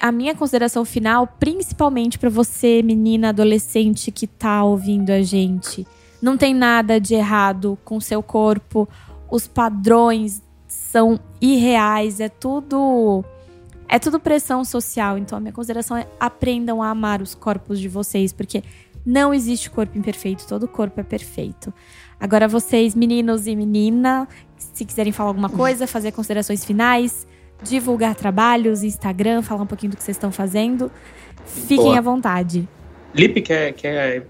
a minha consideração final, principalmente pra você, menina, adolescente que tá ouvindo a gente, não tem nada de errado com seu corpo. Os padrões são irreais, é tudo é tudo pressão social. Então a minha consideração é aprendam a amar os corpos de vocês, porque não existe corpo imperfeito, todo corpo é perfeito. Agora vocês, meninos e menina, se quiserem falar alguma coisa, fazer considerações finais, divulgar trabalhos, Instagram, falar um pouquinho do que vocês estão fazendo, fiquem Boa. à vontade. Lipe, quer, quer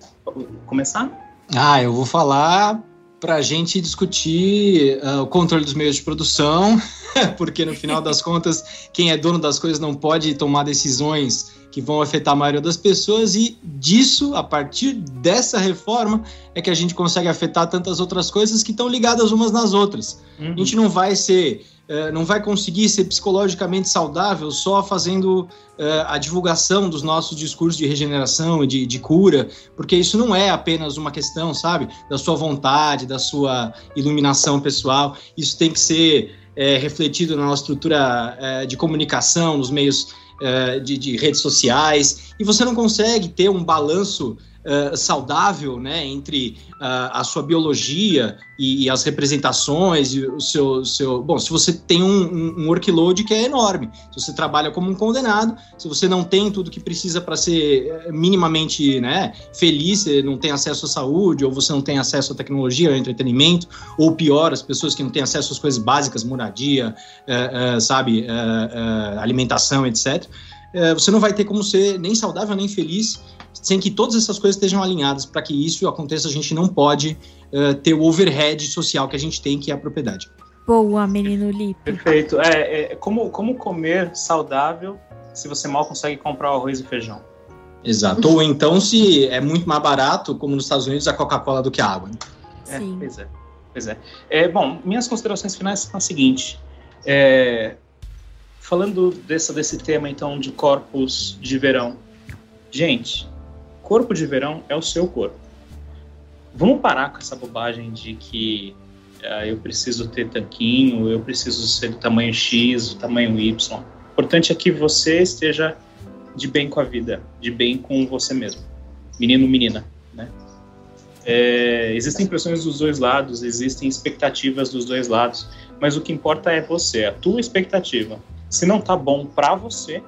começar? Ah, eu vou falar para a gente discutir ah, o controle dos meios de produção, porque no final das contas, quem é dono das coisas não pode tomar decisões que vão afetar a maioria das pessoas, e disso, a partir dessa reforma, é que a gente consegue afetar tantas outras coisas que estão ligadas umas nas outras. Uhum. A gente não vai ser, eh, não vai conseguir ser psicologicamente saudável só fazendo eh, a divulgação dos nossos discursos de regeneração e de, de cura, porque isso não é apenas uma questão, sabe, da sua vontade, da sua iluminação pessoal. Isso tem que ser eh, refletido na nossa estrutura eh, de comunicação, nos meios de, de redes sociais. E você não consegue ter um balanço eh, saudável, né, entre ah, a sua biologia e, e as representações e o seu, seu bom se você tem um, um, workload que é enorme se você trabalha como um condenado se você não tem tudo que precisa para ser eh, minimamente né feliz você não tem acesso à saúde ou você não tem acesso à tecnologia ao entretenimento ou pior as pessoas que não têm acesso às coisas básicas moradia eh, sabe alimentação etc você não vai ter como ser nem saudável nem feliz sem que todas essas coisas estejam alinhadas para que isso aconteça a gente não pode uh, ter o overhead social que a gente tem, que é a propriedade. Boa, menino Lipe. Perfeito. É, é como, como comer saudável se você mal consegue comprar o arroz e feijão. Exato. Ou então se é muito mais barato, como nos Estados Unidos, a Coca-Cola do que a água. né? É, Sim. pois é. Pois é. é bom, minhas considerações finais são as seguintes. É, falando dessa, desse tema, então, de corpos de verão. Gente, corpo de verão é o seu corpo. Vamos parar com essa bobagem de que uh, eu preciso ter tanquinho, eu preciso ser do tamanho X, do tamanho Y. O importante é que você esteja de bem com a vida, de bem com você mesmo. Menino, menina, né? É, existem pressões dos dois lados, existem expectativas dos dois lados, mas o que importa é você, a tua expectativa. Se não tá bom para você,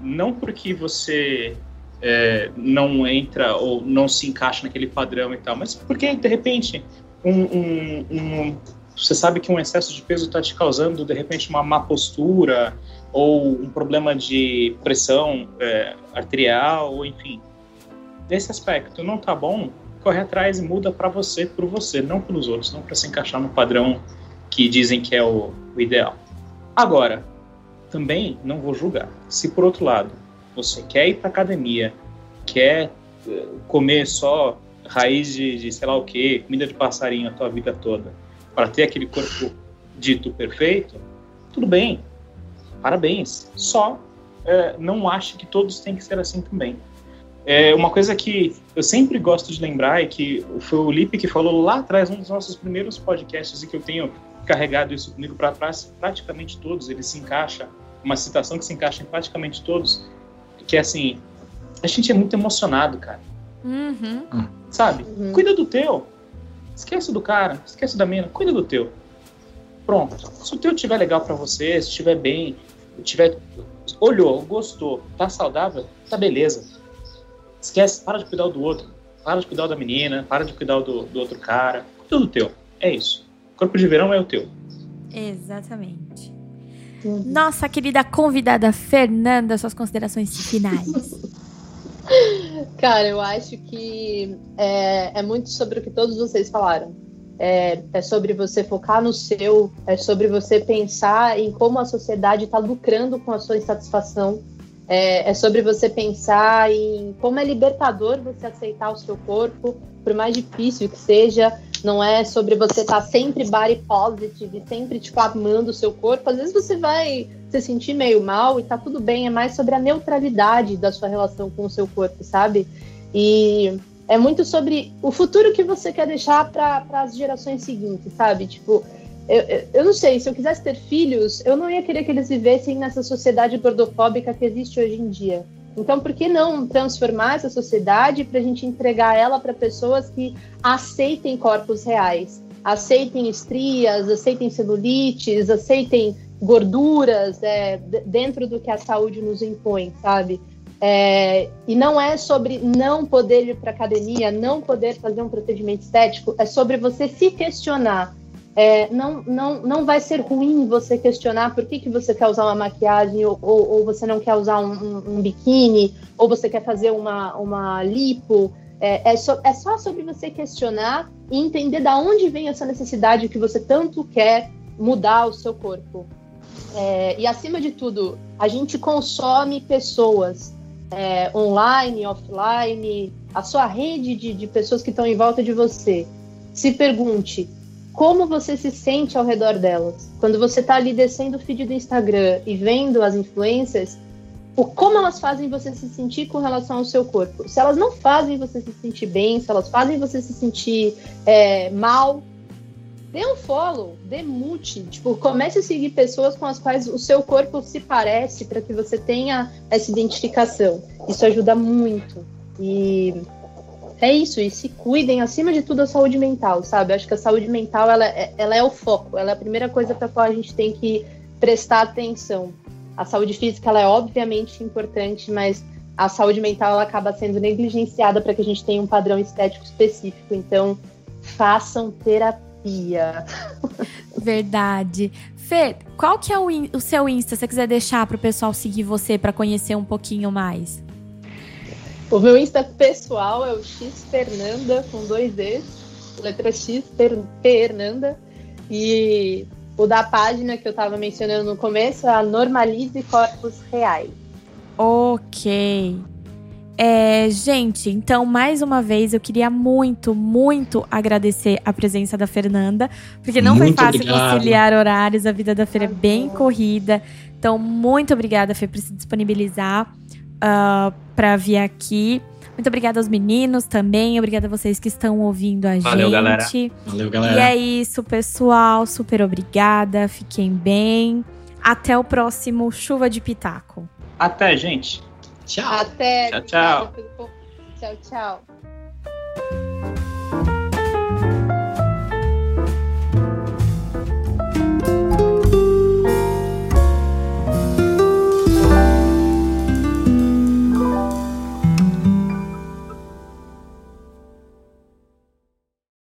não porque você é, não entra ou não se encaixa naquele padrão e tal, mas porque de repente um, um, um, você sabe que um excesso de peso está te causando de repente uma má postura ou um problema de pressão é, arterial ou enfim. Nesse aspecto não tá bom? Corre atrás e muda para você por você não pelos outros não para se encaixar no padrão que dizem que é o, o ideal. Agora também não vou julgar. Se por outro lado você quer ir para academia, quer eh, comer só raiz de, de sei lá o que, comida de passarinho a tua vida toda, para ter aquele corpo dito perfeito, tudo bem, parabéns. Só é, não ache que todos têm que ser assim também. É uma coisa que eu sempre gosto de lembrar é que foi o Lipe que falou lá atrás, um dos nossos primeiros podcasts, e que eu tenho carregado isso comigo para praticamente todos, ele se encaixa, uma citação que se encaixa em praticamente todos, que é assim, a gente é muito emocionado, cara. Uhum. Hum. Sabe? Uhum. Cuida do teu. Esquece do cara, esquece da mina, cuida do teu. Pronto. Se o teu estiver legal para você, se estiver bem, tiver olhou, gostou, tá saudável, tá beleza. Esquece, para de cuidar do outro. Para de cuidar da menina, para de cuidar do, do outro cara. Cuida do teu. É isso. Corpo de verão é o teu. Exatamente. Uhum. Nossa querida convidada Fernanda, suas considerações finais. Cara, eu acho que é, é, muito sobre o que todos vocês falaram. É, é, sobre você focar no seu, é sobre você pensar em como a sociedade está lucrando com a sua insatisfação, é, é, sobre você pensar em como é libertador você aceitar o seu corpo, por mais difícil que seja, não é sobre você estar tá sempre body positive, sempre tipo amando o seu corpo. Às vezes você vai se sentir meio mal e tá tudo bem, é mais sobre a neutralidade da sua relação com o seu corpo, sabe? E é muito sobre o futuro que você quer deixar para as gerações seguintes, sabe? Tipo, eu, eu, eu, não sei, se eu quisesse ter filhos, eu não ia querer que eles vivessem nessa sociedade gordofóbica que existe hoje em dia. Então, por que não transformar essa sociedade para a gente entregar ela para pessoas que aceitem corpos reais, aceitem estrias, aceitem celulites, aceitem gorduras é, dentro do que a saúde nos impõe, sabe? É, e não é sobre não poder ir para academia, não poder fazer um procedimento estético, é sobre você se questionar é, não, não, não vai ser ruim você questionar por que, que você quer usar uma maquiagem ou, ou, ou você não quer usar um, um, um, biquíni ou você quer fazer uma, uma lipo. É, é, so, é só sobre você questionar e entender da onde vem essa necessidade que você tanto quer mudar o seu corpo. É, e acima de tudo, a gente consome pessoas é, online, offline, a sua rede de, de pessoas que estão em volta de você. Se pergunte como você se sente ao redor delas. Quando você está ali descendo o feed do Instagram e vendo as influências, o como elas fazem você se sentir com relação ao seu corpo. Se elas não fazem você se sentir bem, se elas fazem você se sentir é, mal, dê um follow, dê mute. Tipo, comece a seguir pessoas com as quais o seu corpo se parece para que você tenha essa identificação. Isso ajuda muito. E é isso, e se cuidem, acima de tudo, a saúde mental, sabe? Acho que a saúde mental, ela, é, ela é o foco, ela é a primeira coisa para qual a gente tem que prestar atenção. A saúde física, ela é obviamente importante, mas a saúde mental, ela acaba sendo negligenciada para que a gente tenha um padrão estético específico. Então, façam terapia. Verdade. Fê, qual que é o, o seu Insta, se você quiser deixar para o pessoal seguir você para conhecer um pouquinho mais? O meu Insta pessoal é o X Fernanda com dois E's, letra X Fernanda. E o da página que eu estava mencionando no começo é a Normalize Corpos Reais. Ok. É, gente, então, mais uma vez, eu queria muito, muito agradecer a presença da Fernanda, porque não Muito foi fácil obrigado. conciliar horários, a vida da Fer é bem corrida. Então, muito obrigada, Fê, por se disponibilizar ah, para vir aqui. Muito obrigada aos meninos também, obrigada a vocês que estão ouvindo a Valeu, gente. galera. Valeu, E galera. é isso, pessoal. Super obrigada. Fiquem bem. Até o próximo Chuva de Pitaco. Até, gente. Tchau. Até. Tchau, tchau. Tchau, tchau.